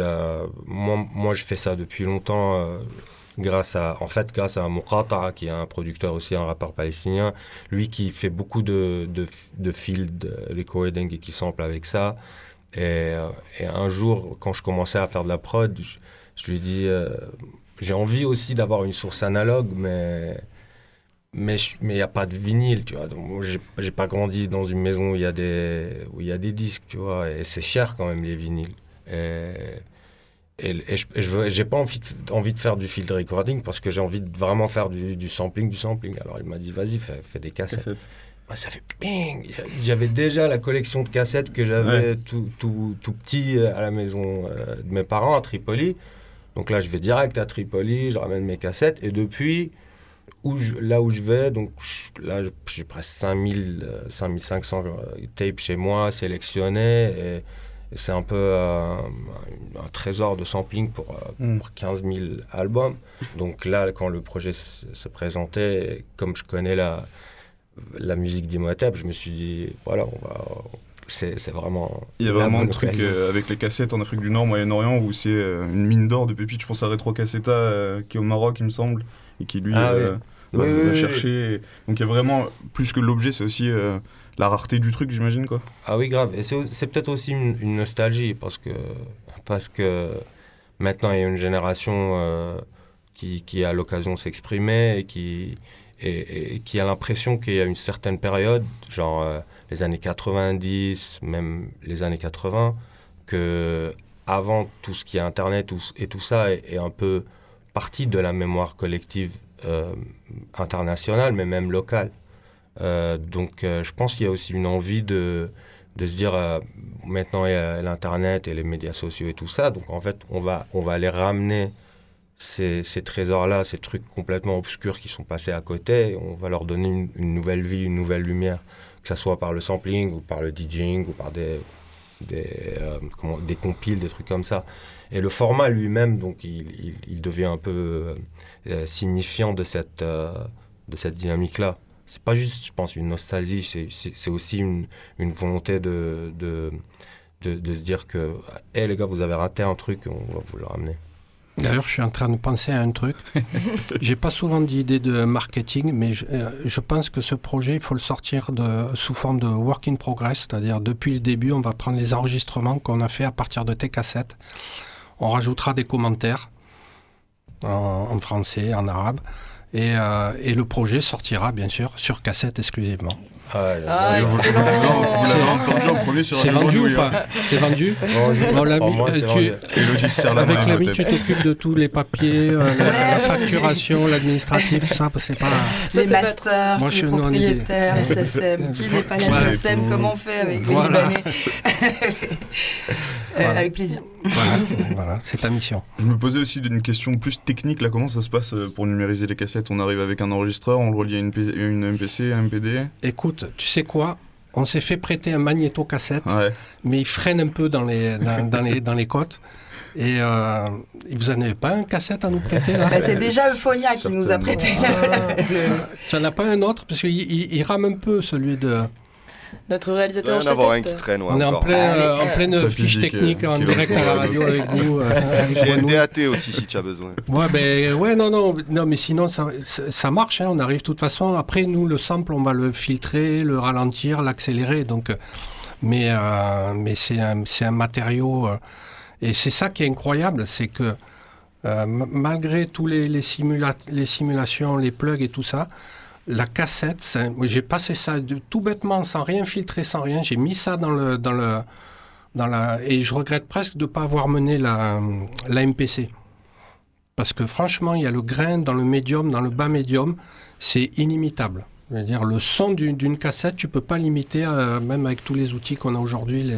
moi, moi, je fais ça depuis longtemps. euh, grâce à, en fait, grâce à qui est un producteur aussi, un rappeur palestinien, lui qui fait beaucoup de, de, de field recording et qui sample avec ça. Et, euh, et un jour, quand je commençais à faire de la prod, je, lui ai dit, euh, j'ai envie aussi d'avoir une source analogue, mais mais il n'y a pas de vinyle, tu vois. Donc, j'ai pas grandi dans une maison où il y a des y a des disques, tu vois. Et c'est cher quand même les vinyles. Et, et je j'ai pas envie de, envie de faire du field recording parce que j'ai envie de vraiment faire du, du sampling, du sampling. Alors il m'a dit vas-y fais, fais des cassettes. Cassette. Moi, ça fait ping J'avais déjà la collection de cassettes que j'avais tout, tout, tout petit euh, à la maison euh, de mes parents à Tripoli. Donc là, je vais direct à Tripoli, je ramène mes cassettes. Et depuis, où je- là où je vais, donc je- là, j'ai presque 5000, euh, 5500 euh, tapes chez moi, sélectionnés. Et, et c'est un peu euh, un, trésor de sampling pour, euh, Mm. pour 15 000 albums. Donc là, quand le projet se, se présentait, comme je connais la, la musique d'Imhotep, je me suis dit, voilà, on va. C'est c'est vraiment. Il y a vraiment un truc euh, avec les cassettes en Afrique du Nord, Moyen-Orient, où c'est euh, une mine d'or de pépites. Je pense à Retro Cassetta, euh, qui est au Maroc, il me semble, et qui lui Ah euh, oui. va, Oui, va oui, oui. chercher. Donc il y a vraiment, plus que l'objet, c'est aussi euh, la rareté du truc, j'imagine, quoi. Ah oui, grave. Et c'est peut-être aussi une, nostalgie parce que, parce que maintenant il y a une génération euh, qui, a l'occasion de s'exprimer et qui, a l'impression qu'il y a une certaine période, genre euh, les années 90, même les années 80, que avant tout ce qui est Internet et tout ça est, est un peu partie de la mémoire collective euh, internationale, mais même locale. Euh, donc euh, je pense qu'il y a aussi une envie de, de se dire, euh, maintenant il y a l'Internet et les médias sociaux et tout ça, donc en fait on va, on va aller ramener ces, ces trésors-là, ces trucs complètement obscurs qui sont passés à côté, on va leur donner une, nouvelle vie, une nouvelle lumière, que ce soit par le sampling ou par le DJing ou par des, des, des compiles, des trucs comme ça. Et le format lui-même, donc, il, il, devient un peu signifiant de cette, de cette dynamique-là. C'est pas juste, je pense, une nostalgie, c'est- aussi une, une volonté de, de, de, de se dire que, hé les gars, vous avez raté un truc, on va vous le ramener. D'ailleurs, je suis en train de penser à un truc. <laughs> J'ai pas souvent d'idées de marketing, mais je, euh, je pense que ce projet, il faut le sortir de, sous forme de work in progress, c'est-à-dire depuis le début, on va prendre les enregistrements qu'on a fait à partir de tes cassettes. On rajoutera des commentaires en, en français, en arabe, et, euh, et le projet sortira bien sûr sur cassette exclusivement. Ah, Ah, Vous excellent. l'avez entendu en premier sur C'est vendu ou Grenouille, hein. pas C'est vendu. Bon, moi, euh, tu- vendu. Avec l'ami, tu t'occupes de tous les papiers, euh, la, la <laughs> facturation, l'administratif, tout ça, c'est pas. Ça, les c'est pas masters, Moi, je les suis non propriétaires, idée. SSM. Qui n'est pas la. SSM Comment on fait avec les Voilà. Libanais <laughs> Euh, Voilà. Avec plaisir. Voilà, <laughs> voilà, c'est ta mission. Je me posais aussi une question plus technique là, comment ça se passe euh, pour numériser les cassettes? On arrive avec un enregistreur, on le relie à une, P- une MPC, un MPD Écoute, tu sais quoi? On s'est fait prêter un magnéto-cassette, Ouais. mais il freine un peu dans les, dans, dans les, dans les côtes. Et euh, vous en avez pas un cassette à nous prêter là? Bah, c'est déjà Euphonia qui nous a prêté. Ah, Tu n'en as pas un autre? Parce qu'il il, il rame un peu celui de. Notre réalisateur Rien à voir, un qui traîne. ouais, On est en, plein, euh, en pleine T'as fiche physique, technique euh, en direct à la radio avec vous. euh, <laughs> avec J'ai un. DAT aussi si tu as besoin. Ouais, ben, ouais, non, non, non, mais sinon, ça, ça- marche, hein, on arrive de toute façon. Après, nous, le sample, on va le filtrer, le ralentir, l'accélérer. Donc, euh, mais euh, mais c'est un, c'est un matériau. euh, et c'est ça qui est incroyable, c'est que euh, malgré tous les, les, simula- les simulations, les plugs et tout ça, la cassette, j'ai passé ça tout bêtement, sans rien filtrer, sans rien. J'ai mis ça dans le, dans le, dans la, et je regrette presque de ne pas avoir mené la, MPC. Parce que franchement, il y a le grain dans le médium, dans le bas médium, c'est inimitable. Je veux dire, le son d'une cassette, tu peux pas l'imiter, euh, même avec tous les outils qu'on a aujourd'hui.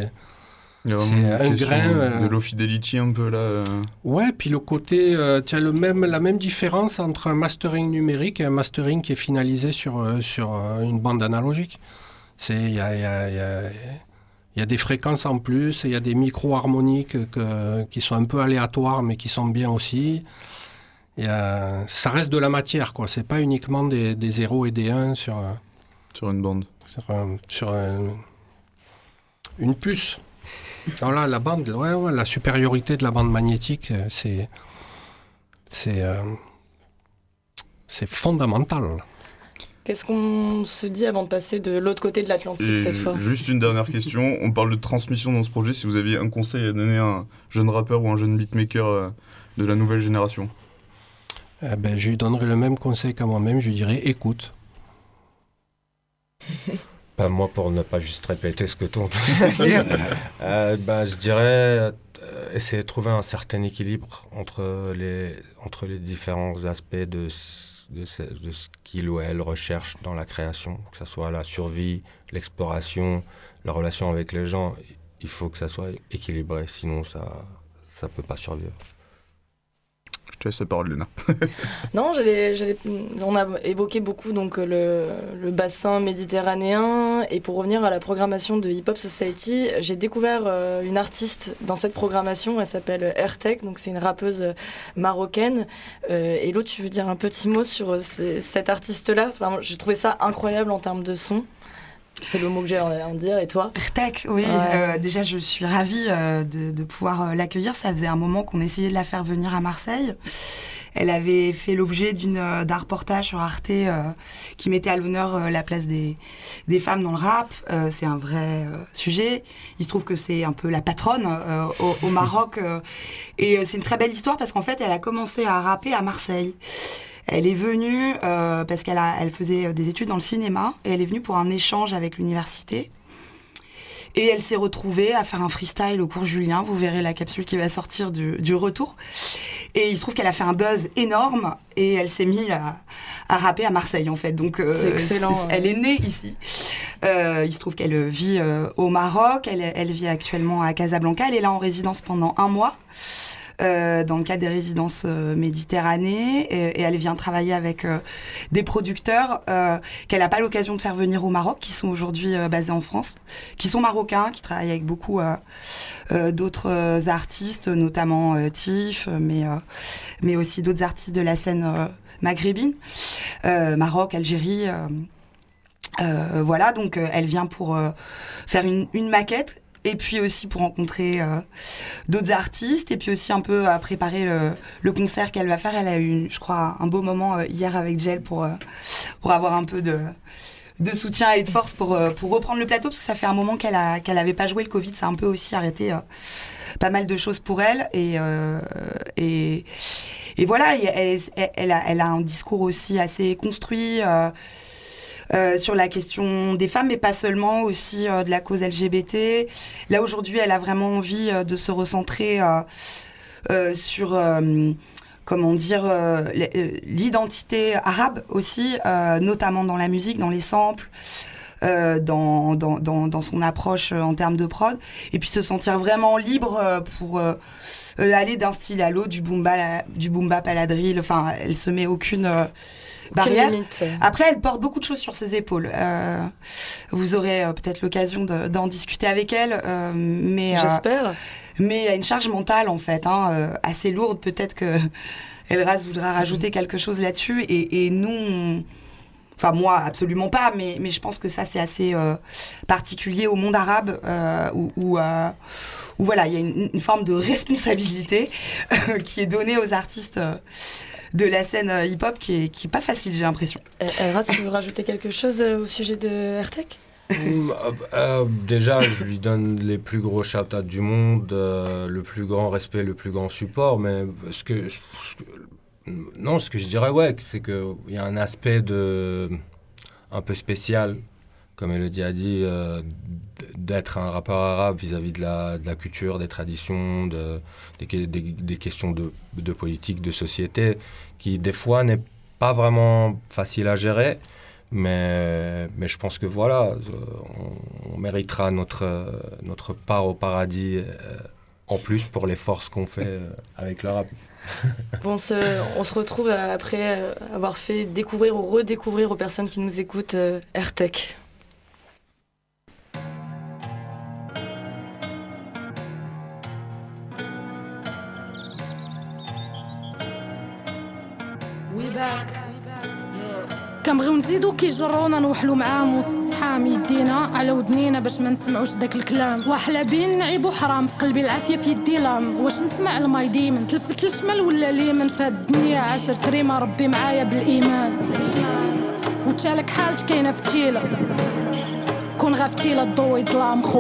Il y a C'est vraiment un grain, de euh, low fidelity un peu là. euh. Ouais, puis le côté, euh, tu as le même, la même différence entre un mastering numérique et un mastering qui est finalisé sur, sur une bande analogique. C'est- Il y a, il y a- il y a- il y a des fréquences en plus, il y a des micro-harmoniques que- qui sont un peu aléatoires mais qui sont bien aussi. Il y a- ça reste de la matière, quoi. C'est pas uniquement des, des 0 et des 1 sur, sur une bande. sur, un- sur un- une puce. Alors là, la bande, ouais, ouais, la supériorité de la bande magnétique, euh, c'est c'est euh, c'est fondamental. Qu'est-ce qu'on se dit avant de passer de l'autre côté de l'Atlantique Et cette fois? juste une dernière question. On parle de transmission dans ce projet. Si vous aviez un conseil à donner à un jeune rappeur ou un jeune beatmaker euh, de la nouvelle génération? Eh ben, je lui donnerai le même conseil qu'à moi-même. Je lui dirais écoute. <laughs> Pas moi pour ne pas juste répéter ce que tout <laughs> dire. Euh, ben, je dirais euh, essayer de trouver un certain équilibre entre les, entre les différents aspects de, ce- de, ce, de ce qu'il ou elle recherche dans la création, que ce soit la survie, l'exploration, la relation avec les gens. Il faut que ça soit équilibré, sinon ça ça peut pas survivre. Je te laisse la parole, Lena. <laughs> Non, on a évoqué beaucoup donc le, le bassin méditerranéen et pour revenir à la programmation de Hip Hop Society, j'ai découvert euh, une artiste dans cette programmation. Elle s'appelle Airtech, donc c'est une rappeuse euh, marocaine. Euh, et l'autre, tu veux dire un petit mot sur euh, ces- cette artiste-là? Enfin, J'ai trouvé ça incroyable en termes de son. C'est le mot que j'ai à en dire. Et toi Rtec, oui. Ouais. euh, déjà, je suis ravie euh, de, de pouvoir euh, l'accueillir. Ça faisait un moment qu'on essayait de la faire venir à Marseille. Elle avait fait l'objet d'une euh, d'un reportage sur Arte euh, qui mettait à l'honneur euh, la place des, des femmes dans le rap. Euh, c'est un vrai sujet. Il se trouve que c'est un peu la patronne euh, au, au Maroc. euh, et euh, c'est une très belle histoire parce qu'en fait, elle a commencé à rapper à Marseille. Elle est venue euh, parce qu'elle elle faisait des études dans le cinéma et elle est venue pour un échange avec l'université. Et elle s'est retrouvée à faire un freestyle au cours Julien. Vous verrez la capsule qui va sortir du, du retour. Et il se trouve qu'elle a fait un buzz énorme et elle s'est mise à, à, rapper à Marseille en fait. Donc euh, c'est excellent. Elle est née ici. Euh, il se trouve qu'elle vit euh, au Maroc. Elle, elle, vit actuellement à Casablanca. Elle est là en résidence pendant un mois. Euh, dans le cadre des résidences euh, Méditerranée et, elle vient travailler avec euh, des producteurs qu'elle n'a pas l'occasion de faire venir au Maroc, qui sont aujourd'hui basés en France, qui sont marocains, qui travaillent avec beaucoup d'autres artistes, notamment Tif, mais, mais aussi d'autres artistes de la scène maghrébine, Maroc, Algérie. Euh, voilà, donc elle vient pour faire une, une, maquette et puis aussi pour rencontrer euh, d'autres artistes, et puis aussi un peu à préparer le, concert qu'elle va faire. Elle a eu, je crois, un beau moment euh, hier avec Gel pour, euh, pour avoir un peu de, de soutien et de force pour, pour reprendre le plateau, parce que ça fait un moment qu'elle a qu'elle pas joué. Le Covid, ça a un peu aussi arrêté pas mal de choses pour elle. Et, et, voilà, elle a un discours aussi assez construit. Euh, sur la question des femmes, mais pas seulement, aussi euh, de la cause LGBT. Là, aujourd'hui, elle a vraiment envie euh, de se recentrer sur comment dire, l'identité arabe aussi, notamment dans la musique, dans les samples. dans, dans, dans, son approche en termes de prod, et puis se sentir vraiment libre pour aller d'un style à l'autre, du boom bap, du boom bap. Enfin, elle se met aucune barrière. Après, elle porte beaucoup de choses sur ses épaules. Euh, vous aurez euh, peut-être l'occasion d'en discuter avec elle, euh, mais j'espère. mais il y a une charge mentale en fait, hein, assez lourde. Peut-être que <laughs> Elras voudra rajouter quelque chose là-dessus, et, et nous. Enfin, moi, absolument pas, mais, mais je pense que ça, c'est assez particulier au monde arabe, euh, où, où, où, voilà, il y a une, une, forme de responsabilité <laughs> qui est donnée aux artistes de la scène euh, hip-hop qui est, qui est pas facile, j'ai l'impression. Elra, tu veux rajouter quelque chose euh, au sujet de AirTech mm, euh, déjà, je lui donne les plus gros shout du monde, le plus grand respect, le plus grand support. Mais ce que, non, ce que je dirais, ouais, c'est qu'il y a un aspect de un peu spécial, comme Elodie a dit, d'être un rappeur arabe vis-à-vis de, la, de la culture, des traditions, de, des, des, questions de, de, politique, de société, qui des fois n'est pas vraiment facile à gérer. Mais, mais je pense que voilà, euh, on, méritera notre, notre part au paradis euh, en plus pour les forces qu'on fait euh, avec l'arabe. <laughs> Bon, on, on se retrouve après avoir fait découvrir ou redécouvrir aux personnes qui nous écoutent AirTech. كنبغيو نزيدو كيجرونا نوحلو معاهم وسط يدينا على ودنينا باش ما نسمعوش داك الكلام. وأحلى بين نعيب وحرام في قلبي العافية في يدي لام. واش نسمع الماي ديمن؟ تلفت الشمال ولا اليمن؟ فهاد الدنيا عاشر ريما ربي معايا بالإيمان. وتشالك حالت كاينة في تشيلة. كون غا في تشيلة الضو يظلام خو.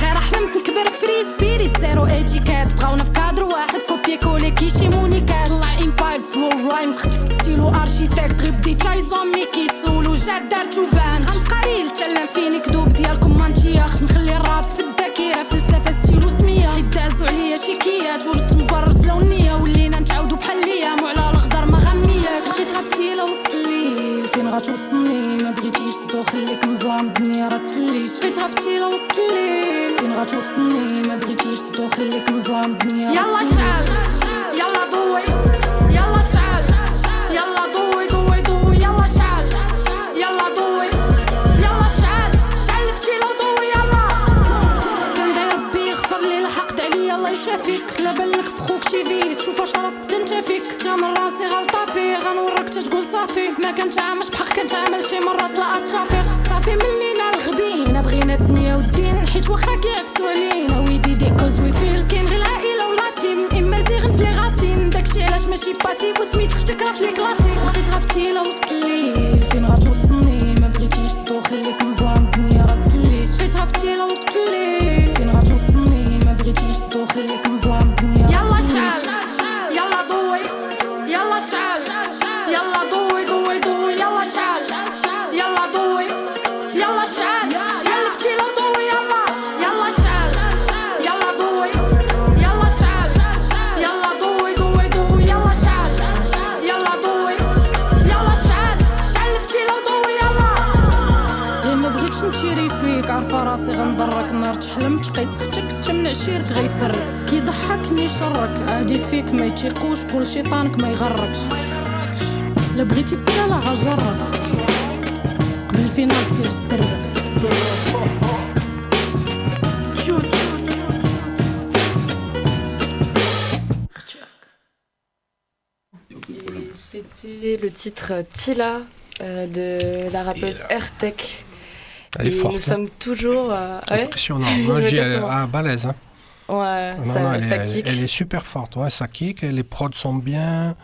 غير حلمت نكبر فري سبيريت. زيرو اتيكات بغاونا في كادر واحد. كوبي كولي كيشي مونيكات طلع امباير فلو رايمز ختك ستيلو ارشيتكت غير بديت جاي زومي كيسولو جات دارت وبان غنبقى ريل تلا فيني كدوب ديالكم مانتياخ نخلي الراب في الذاكره فلسفه ستيلو سميه حيت دازو عليا شيكيات ورت مبرز لو النيه ولينا نتعاودو بحال ليا مو على الخضر ما غمياك بغيت غفتيله وسط الليل فين غتوصلني ما بغيتيش تدو خليك مظلام الدنيا راه تسليت بغيت غفتيله وسط الليل فين غتوصلني ما بغيتيش تدو خليك مظلام الدنيا يلا شعل يلا ضوي يلا شعل يلا ضوي ضوي ضوي يلا شعل يلا ضوي يلا شعل شعل فتيلة وضوي يلا كندعي ربي يغفر لي الحقد عليا الله يشافيك لا بالك في خوك شي فيس شوف واش راسك تنتفيك تا من راسي غلطة فيه غنورك تتقول صافي ما كنتعاملش بحق كنتعامل شي مرات لا اتشافيق صافي ملينا بغينا الدنيا والدين حيت واخا كيعفسو علينا ويدي دي كوز وي فيل كاين غير العائلة ولا تيم إما زيغن في لي غاسين. داكشي علاش ماشي باسيف وسميت أختك راه في لي كلاسيك بغيت غفتيلة وسط الليل. فين غتوصلني ما بغيتيش خليك الدنيا راه تسليت. بغيت غفتيلة وسط الليل. فين غتوصلني ما بغيتيش خليك اختك تمنع شيرك غيفرك كي ضحكني شرك عادي فيك ما يتيقوش كل شيطانك ما يغركش لا بغيتي تسالى عجرك قبل فينا سير تدرب Et C'était le titre Tila euh, de la rappeuse Airtech. Elle est Et forte. nous hein. sommes toujours. euh, ouais. Impressionnant. Moi, j'ai Exactement. ah, <laughs> balèze. hein. Ouais, Non, ça, non, elle, ça est, kick. elle est super forte. Ouais, ça kick. Les prods sont bien.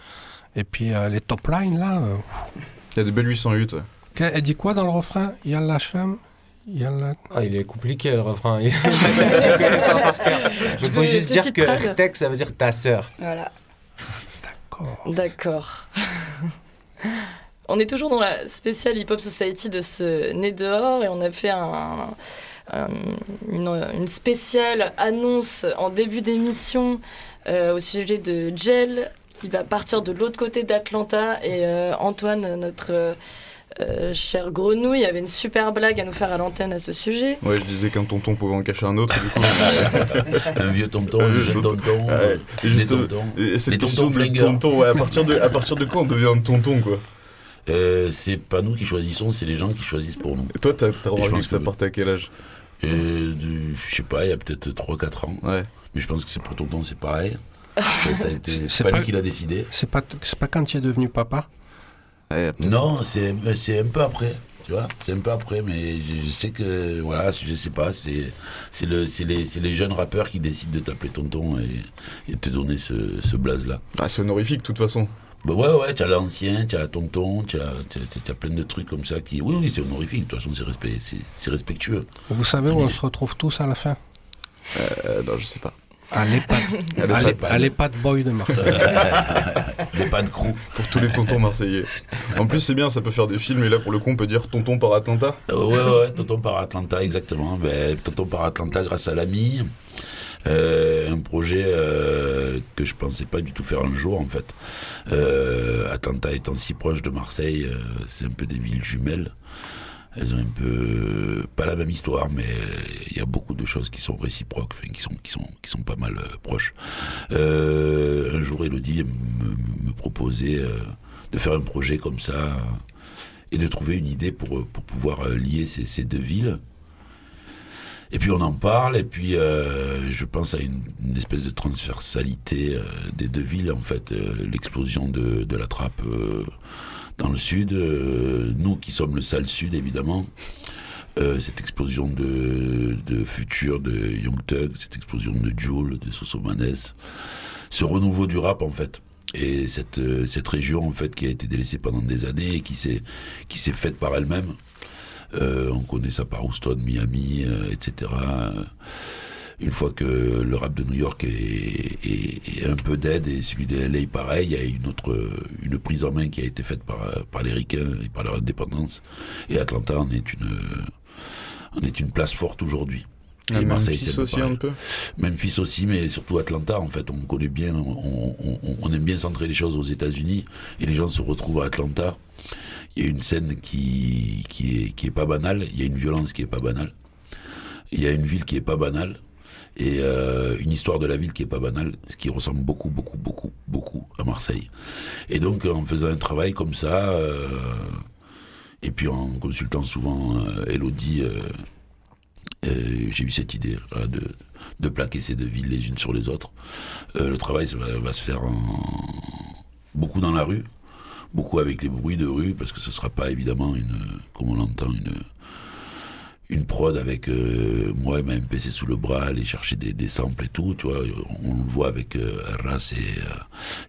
Et puis euh, les top lines là. euh, Il y a des belles 808. ouais. Elle dit quoi dans le refrain? Il y a la cham. Il y a la. Ah, il est compliqué le refrain. <laughs> Il faut veux juste dire que Artec, ça veut dire ta sœur. Voilà. D'accord. D'accord. <laughs> on est toujours dans la spéciale Hip Hop Society de ce Né dehors et on a fait un, un- une, une spéciale annonce en début d'émission euh, au sujet de Gel qui va partir de l'autre côté d'Atlanta et euh, Antoine, notre euh, euh, cher grenouille, avait une super blague à nous faire à l'antenne à ce sujet. Ouais, je disais qu'un tonton pouvait en cacher un autre. Du coup, <laughs> Un vieux tonton, Un jeune tonton. Ouais. euh, Et des juste, tontons. Et cette Les question tontons de tonton, ouais, à partir de, à partir de quand on devient un tonton, quoi Euh, c'est pas nous qui choisissons, c'est les gens qui choisissent pour nous. Et toi, t'as remarqué que ça que- partait à quel âge? Du- je sais pas, il y a peut-être 3-4 ans. Ouais. Mais je pense que c'est pour tonton, c'est pareil. <laughs> C'est pas, pas- lui qui l'a décidé. C'est pas, quand tu es devenu papa? Non, c'est c'est un peu après. Tu vois, c'est un peu après, mais je, je sais que, voilà, je sais pas, c'est c'est le, c'est les, c'est les jeunes rappeurs qui décident de t'appeler tonton et, et de te donner ce, ce blaze-là. Ah, c'est honorifique, de toute façon. Bah ouais, ouais, tu as l'ancien, tu as tonton, tu as, t'as- t'as- t'as plein de trucs comme ça qui. Oui, oui, c'est honorifique, de toute façon, c'est respect, respectueux. Vous savez où on se retrouve tous à la fin? Euh, non, je sais pas. À l'EHPAD. L'EHPAD. <laughs> l'EHPAD l'EHPAD Boy de Marseille. <laughs> De crew. Pour tous les tontons marseillais. En plus, c'est bien, ça peut faire des films, et là, pour le coup, on peut dire tonton par Atlanta. Euh, ouais, ouais, ouais, tonton par Atlanta, exactement. Ben, tonton par Atlanta grâce à l'ami. Euh, un projet euh, que je pensais pas du tout faire un jour en fait. Euh, Atlanta étant si proche de Marseille, c'est un peu des villes jumelles. Elles ont un peu pas la même histoire, mais il y a beaucoup de choses qui sont réciproques, enfin, qui sont qui sont qui sont pas mal proches. Un jour, Elodie me, proposait de faire un projet comme ça et de trouver une idée pour, pour pouvoir lier ces, ces deux villes. Et puis on en parle, et puis euh, je pense à une, une espèce de transversalité euh, des deux villes, en fait, euh, l'explosion de, de la trappe euh, dans le sud, euh, nous qui sommes le sale sud évidemment, euh, cette explosion de, de futur de Young Thug, cette explosion de Joule, de Sosomanes, ce renouveau du rap en fait. Et cette, cette région en fait qui a été délaissée pendant des années et qui s'est qui s'est faite par elle-même. Euh, on connaît ça par Houston, Miami, euh, etc. Une fois que le rap de New York est, est- est un peu dead et celui de LA pareil, il y a une autre une prise en main qui a été faite par, par les Ricains et par leur indépendance. Et Atlanta en est une en est une place forte aujourd'hui. Ah, Et Marseille, Memphis c'est aussi, pareil. un peu. Memphis aussi, mais surtout Atlanta, en fait. On connaît bien, on- on aime bien centrer les choses aux États-Unis et les gens se retrouvent à Atlanta. Il y a une scène qui, qui, est, qui est pas banale, il y a une violence qui est pas banale, il y a une ville qui est pas banale et euh, une histoire de la ville qui est pas banale, ce qui ressemble beaucoup, beaucoup, beaucoup, beaucoup à Marseille. Et donc, en faisant un travail comme ça, euh, et puis en consultant souvent euh, Elodie, j'ai eu cette idée voilà, de, de plaquer ces deux villes les unes sur les autres. Le travail va, va se faire en- beaucoup dans la rue, beaucoup avec les bruits de rue, parce que ce sera pas évidemment une, comme on l'entend, une une prod avec euh, moi et ma MPC sous le bras, aller chercher des, des samples et tout, tu vois. On, le voit avec euh, Ras et, euh,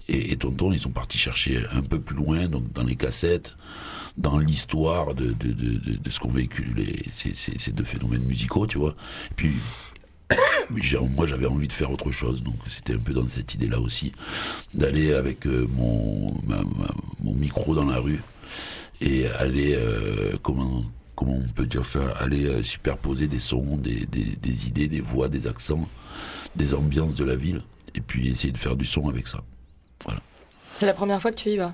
et, et Tonton, ils sont partis chercher un peu plus loin, donc dans les cassettes, dans l'histoire de, de, de, de, ce qu'ont vécu les, ces, deux phénomènes musicaux, tu vois. Puis, moi, j'avais envie de faire autre chose, donc c'était un peu dans cette idée-là aussi, d'aller avec euh, mon, ma- ma- mon micro dans la rue et aller, euh, comment, comment on peut dire ça, aller euh, superposer des sons, des, des, des idées, des voix, des accents, des ambiances de la ville, et puis essayer de faire du son avec ça. C'est la première fois que tu y vas?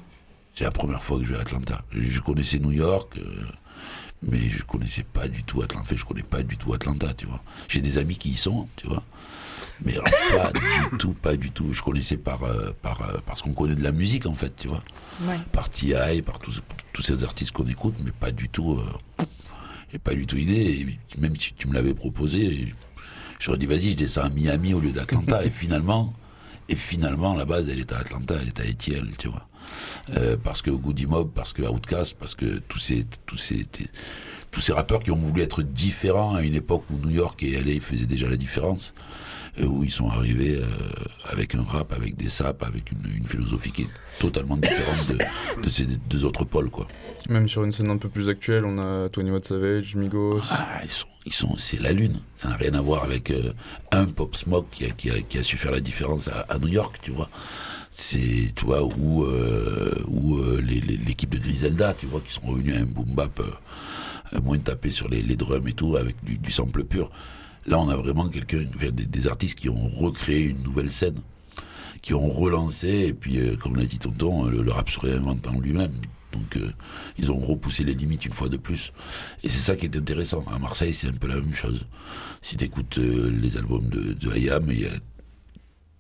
C'est la première fois que je vais à Atlanta. Je connaissais New York, euh, mais je connaissais pas du tout Atlanta. Enfin, je connais pas du tout Atlanta, tu vois. J'ai des amis qui y sont, tu vois. Mais alors, pas <laughs> du tout, pas du tout. Je connaissais par, euh, par, euh, parce qu'on connaît de la musique, en fait, tu vois. Ouais. Par T.I., par tous, tous ces artistes qu'on écoute, mais pas du tout. Euh, j'ai pas du tout idée. Et même si tu me l'avais proposé, j'aurais dit, vas-y, je descends à Miami au lieu d'Atlanta. <laughs> et finalement, et finalement, la base, elle est à Atlanta, elle est à Etienne, tu vois. Euh, parce que Goody Mob, parce que Outkast, parce que tous ces, tous ces, tous ces rappeurs qui ont voulu être différents à une époque où New York et LA faisaient déjà la différence, euh, où ils sont arrivés euh, avec un rap, avec des saps, avec une, une philosophie qui est totalement différente de, de ces deux autres pôles, quoi. Même sur une scène un peu plus actuelle, on a Tony Watt Savage, Migos. Ah, ils sont, ils sont, c'est la lune. Ça n'a rien à voir avec euh, un Pop Smoke qui a, qui, a, qui a su faire la différence à, à New York, tu vois c'est tu vois ou euh, ou euh, l'équipe de Griselda tu vois qui sont revenus à un boom bap euh, moins tapé sur les, les, drums et tout avec du, du, sample pur là on a vraiment quelqu'un des, des, artistes qui ont recréé une nouvelle scène qui ont relancé et puis euh, comme l'a dit tonton le, le, rap se réinvente en lui-même. Donc euh, ils ont repoussé les limites une fois de plus. Et c'est ça qui est intéressant. À Marseille c'est un peu la même chose. Si tu écoutes euh, les albums de, de IAM il y a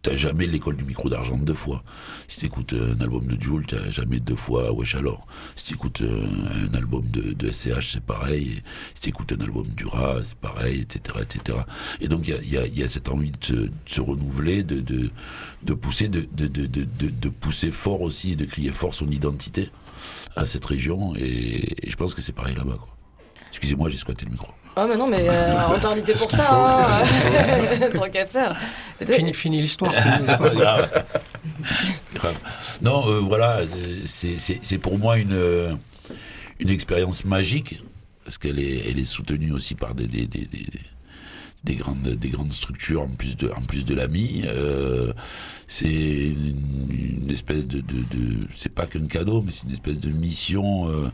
t'as jamais l'école du micro d'argent deux fois. Si t'écoutes un album de Jules, t'as jamais deux fois Wesh alors. Si t'écoutes un, un album de, de SCH, c'est pareil. Si t'écoutes un album du Rat, c'est pareil, etc., etc. Et donc il y a, cette envie de se, renouveler, de, pousser, de pousser fort aussi, de crier fort son identité à cette région. Et, et je pense que c'est pareil là-bas. Excusez-moi, j'ai squatté le micro. Ah, mais non, mais euh, <laughs> on t'a invité pour ça, hein. <laughs> tant qu'à faire. Fini, fini l'histoire. <laughs> non, euh, voilà, c'est pour moi une, une expérience magique, parce qu'elle est, elle est soutenue aussi par des, des, des, des, des grandes, des grandes structures, en plus de, en plus de l'AMI. Euh, c'est une, une, espèce de. de, de c'est pas qu'un cadeau, mais c'est une espèce de mission. Euh,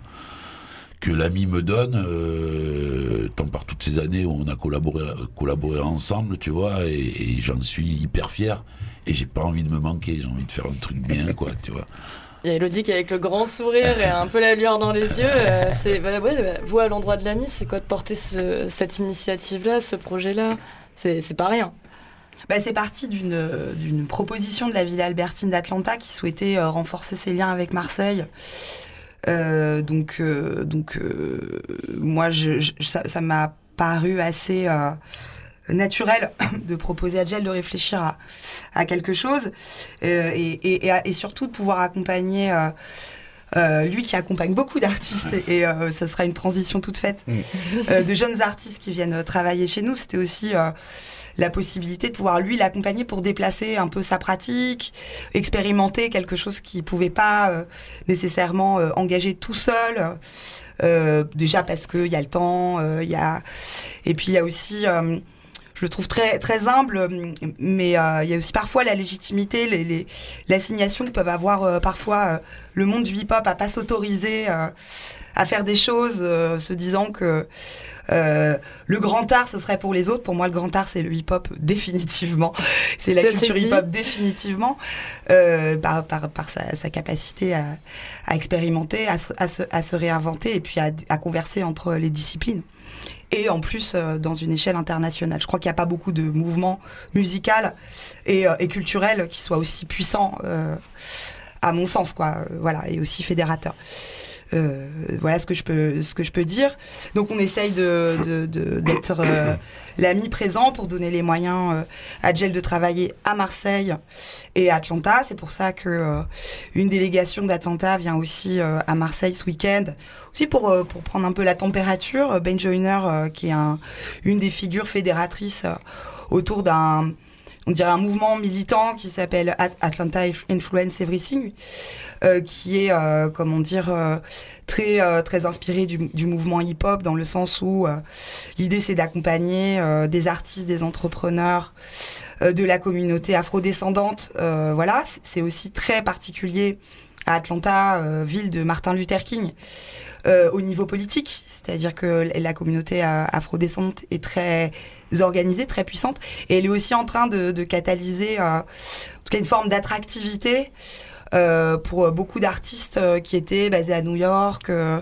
que l'ami me donne, euh, tant par toutes ces années où on a collaboré, collaboré ensemble, tu vois, et, et j'en suis hyper fier. Et j'ai pas envie de me manquer, j'ai envie de faire un truc bien, quoi, tu vois. Il y a Elodie qui avec le grand sourire et un peu la lueur dans les yeux. Euh, c'est, bah, ouais, vous, à l'endroit de l'ami, c'est quoi de porter ce, cette initiative-là, ce projet-là? C'est, c'est pas rien. Bah, c'est parti d'une, d'une proposition de la ville albertine d'Atlanta qui souhaitait euh, renforcer ses liens avec Marseille. Euh, donc, euh, donc euh, moi, je, je, ça, m'a paru assez naturel <coughs> de proposer à Gel de réfléchir à, à quelque chose euh, et, et, et, et, surtout de pouvoir accompagner. Euh, lui qui accompagne beaucoup d'artistes et, ça sera une transition toute faite euh, de jeunes artistes qui viennent travailler chez nous. C'était aussi la possibilité de pouvoir lui l'accompagner pour déplacer un peu sa pratique, expérimenter quelque chose qu'il pouvait pas euh, nécessairement euh, engager tout seul. Euh, déjà parce qu'il y a le temps, il y a et puis il y a aussi je le trouve très très humble, mais euh, il y a aussi parfois la légitimité, les l'assignation que peuvent avoir euh, parfois euh, le monde du hip-hop à pas s'autoriser à faire des choses, se disant que euh, le grand art, ce serait pour les autres. Pour moi, le grand art, c'est le hip-hop <laughs> définitivement. C'est la culture hip-hop définitivement, euh, par, par, par sa, sa, capacité à, à expérimenter, à, à, se, à, se, réinventer et puis à, à converser entre les disciplines et en plus euh, dans une échelle internationale. Je crois qu'il n'y a pas beaucoup de mouvements musicaux et, euh, et culturels qui soient aussi puissants, euh, à mon sens, quoi. voilà, et aussi fédérateurs. Euh, voilà ce que je peux ce que je peux dire. Donc on essaye de d'être euh, l'ami présent pour donner les moyens euh, à Gel de travailler à Marseille et à Atlanta. C'est pour ça que euh, une délégation d'Atlanta vient aussi à Marseille ce week-end, aussi pour pour prendre un peu la température. Ben Joyner, qui est un, une des figures fédératrices autour d'un on dirait un mouvement militant qui s'appelle Atlanta Influence Everything, euh, qui est, euh, comment dire, euh, très, euh, très inspiré du, du mouvement hip-hop, dans le sens où euh, l'idée c'est d'accompagner euh, des artistes, des entrepreneurs, de la communauté afrodescendante. voilà, c'est aussi très particulier à Atlanta, ville de Martin Luther King. Au niveau politique, c'est-à-dire que la communauté afrodescendante est très organisée, très puissante, et elle est aussi en train de, de catalyser euh, en tout cas une forme d'attractivité euh, pour beaucoup d'artistes euh, qui étaient basés à New York euh,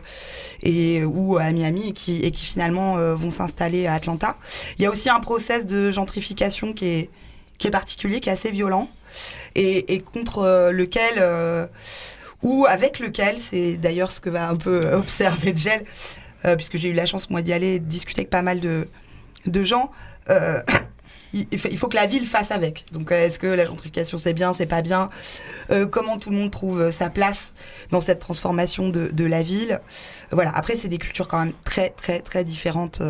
et, ou à Miami et qui, et qui finalement euh, vont s'installer à Atlanta. Il y a aussi un process de gentrification qui est, qui est particulier, qui est assez violent et, et contre lequel, ou avec lequel, c'est d'ailleurs ce que va un peu observer Gel, puisque j'ai eu la chance moi d'y aller de discuter avec pas mal de, de gens. euh, <coughs> il faut- que la ville fasse avec. Donc, euh, est-ce que la gentrification c'est bien, c'est pas bien? Euh, Comment tout le monde trouve euh, sa place dans cette transformation de, la ville? Voilà. Après, c'est des cultures quand même très, très, très différentes.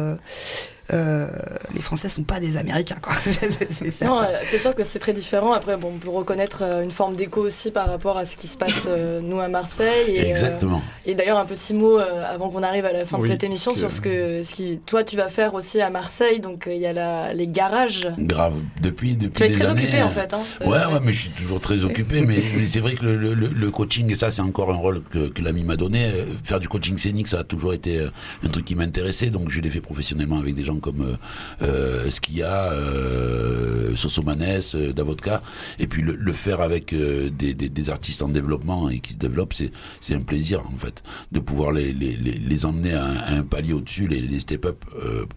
Euh, les Français sont pas des Américains, quoi. <laughs> C'est-. Non, euh, c'est sûr que c'est très différent. Après, bon, on peut reconnaître euh, une forme d'écho aussi par rapport à ce qui se passe euh, nous à Marseille. Et, euh, Exactement. et d'ailleurs, un petit mot euh, avant qu'on arrive à la fin de cette émission que- sur ce que, ce qui, toi, tu vas faire aussi à Marseille. Donc, euh, il y a la, les garages. Grave. Depuis, depuis Tu vas être des très années. occupé en fait. Hein, Ouais, ouais, mais je suis toujours très <laughs> occupé. mais mais c'est vrai que le, le- le- le coaching, et ça, c'est encore un rôle que, que l'ami m'a donné. Faire du coaching scénique, ça a toujours été un truc qui m'intéressait. Donc, je l'ai fait professionnellement avec des gens comme euh, euh, Skia, euh, Sosomanes, euh, Davodka. Et puis, le, faire avec des, artistes en développement et qui se développent, c'est un plaisir, en fait, de pouvoir les, emmener à un, palier au-dessus, les, step-up,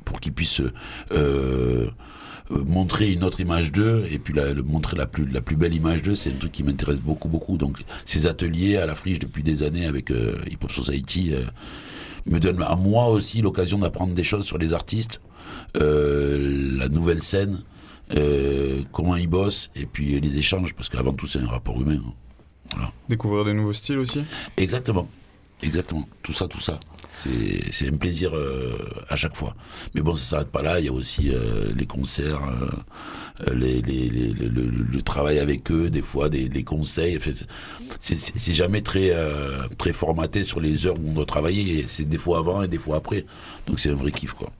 pour qu'ils puissent. montrer une autre image d'eux et puis le- montrer la plus la plus belle image d'eux c'est un truc qui m'intéresse beaucoup beaucoup donc ces ateliers à la friche depuis des années avec euh, Hip Hop Society me donnent à moi aussi l'occasion d'apprendre des choses sur les artistes la nouvelle scène euh, comment ils bossent et puis les échanges parce qu'avant tout c'est un rapport humain hein. Découvrir des nouveaux styles aussi. Exactement. Exactement. Tout ça, tout ça. C'est un plaisir euh, à chaque fois. Mais bon, ça s'arrête pas là. Il y a aussi euh, les concerts, euh, les, les, les- le, travail avec eux, des fois, des, les conseils. Enfin, c'est- jamais très, euh, très formaté sur les heures où on doit travailler. C'est des fois avant et des fois après. Donc c'est un vrai kiff, quoi.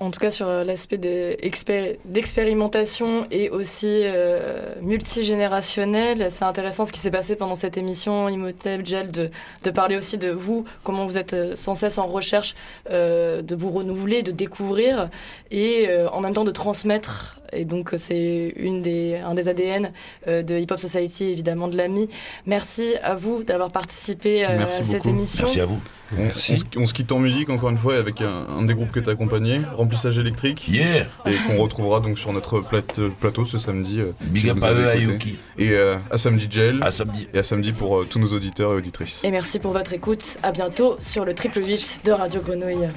En tout cas, sur euh, l'aspect d'expérimentation et aussi euh, multigénérationnel, c'est intéressant ce qui s'est passé pendant cette émission Imhotep Gel de, parler aussi de vous, comment vous êtes euh, sans cesse en recherche de vous renouveler, de découvrir et en même temps de transmettre. Et donc, euh, c'est une des, un des ADN euh, de Hip Hop Society, évidemment, de l'AMI. Merci à vous d'avoir participé euh, Merci à cette beaucoup. émission. Merci à vous. On, on se, on se quitte en musique encore une fois avec un, un des groupes que tu as accompagné, Remplissage électrique. Yeah Et qu'on retrouvera donc sur notre plate- plateau ce samedi. euh, Big si up vous à eux, à. Yuki. Et euh, à samedi Gel. À samedi. Et à samedi pour euh, tous nos auditeurs et auditrices. Et merci pour votre écoute. À bientôt sur le triple 8 de Radio Grenouille.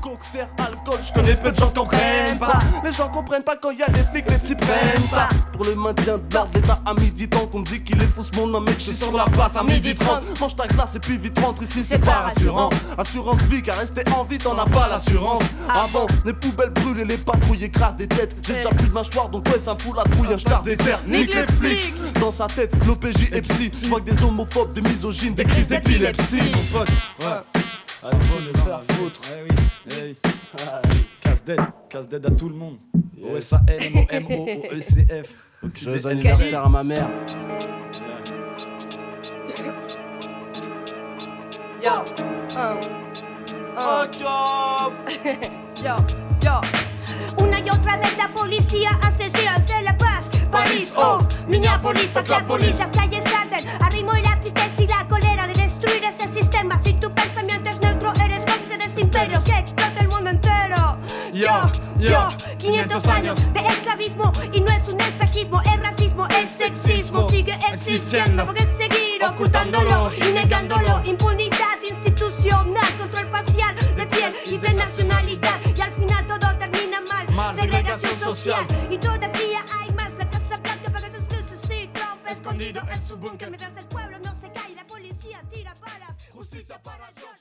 Cocktail, alcool, je connais peu de gens qui comprennent pas. Les gens comprennent pas quand y a des flics, les petits prennent pas. Pour le maintien de l'ordre, l'état à midi tant qu'on me dit qu'il est fou ce monde, non mec, je suis sur la place à midi 30. Mange ta glace et puis vite rentre ici, c'est pas rassurant. Assurance vie, car rester en vie, t'en as pas l'assurance. Avant, les poubelles brûlent et les patrouilles écrasent des têtes. J'ai déjà plus de mâchoire, donc ouais, ça me fout la trouille, un star des terres. Nique les flics! Dans sa tête, l'OPJ est psy. Je que des homophobes, des misogynes, des crises d'épilepsie. Mon pote, ouais. Le faire foutre. Eh oui. Ah oui. <laughs> Casse-dead, casse-dead à tout le monde. O-S-A-L-M-O-M-O-O-E-C-F. <laughs> Joyeux anniversaire à ma mère. Yo, uh, uh. <laughs> yo, yo. Una y otra vez la policía asesina de la paz. París, oh, Minneapolis, fuck la policía, las calles arden. Arrimo y la tristeza y la cólera de destruir este sistema. Si tu pensamiento es este imperio que explota el mundo entero. Yo, yo, 500 años de esclavismo y no es un espejismo, es racismo, el sexismo sigue existiendo. Porque seguir ocultándolo y negándolo. Impunidad institucional, control facial de piel y de nacionalidad. Y al final todo termina mal. Segregación social. Y todavía hay más. La Casa Blanca paga sus luces y Trump escondido en su búnker. Mientras el pueblo no se cae, la policía tira balas. Justicia para yo.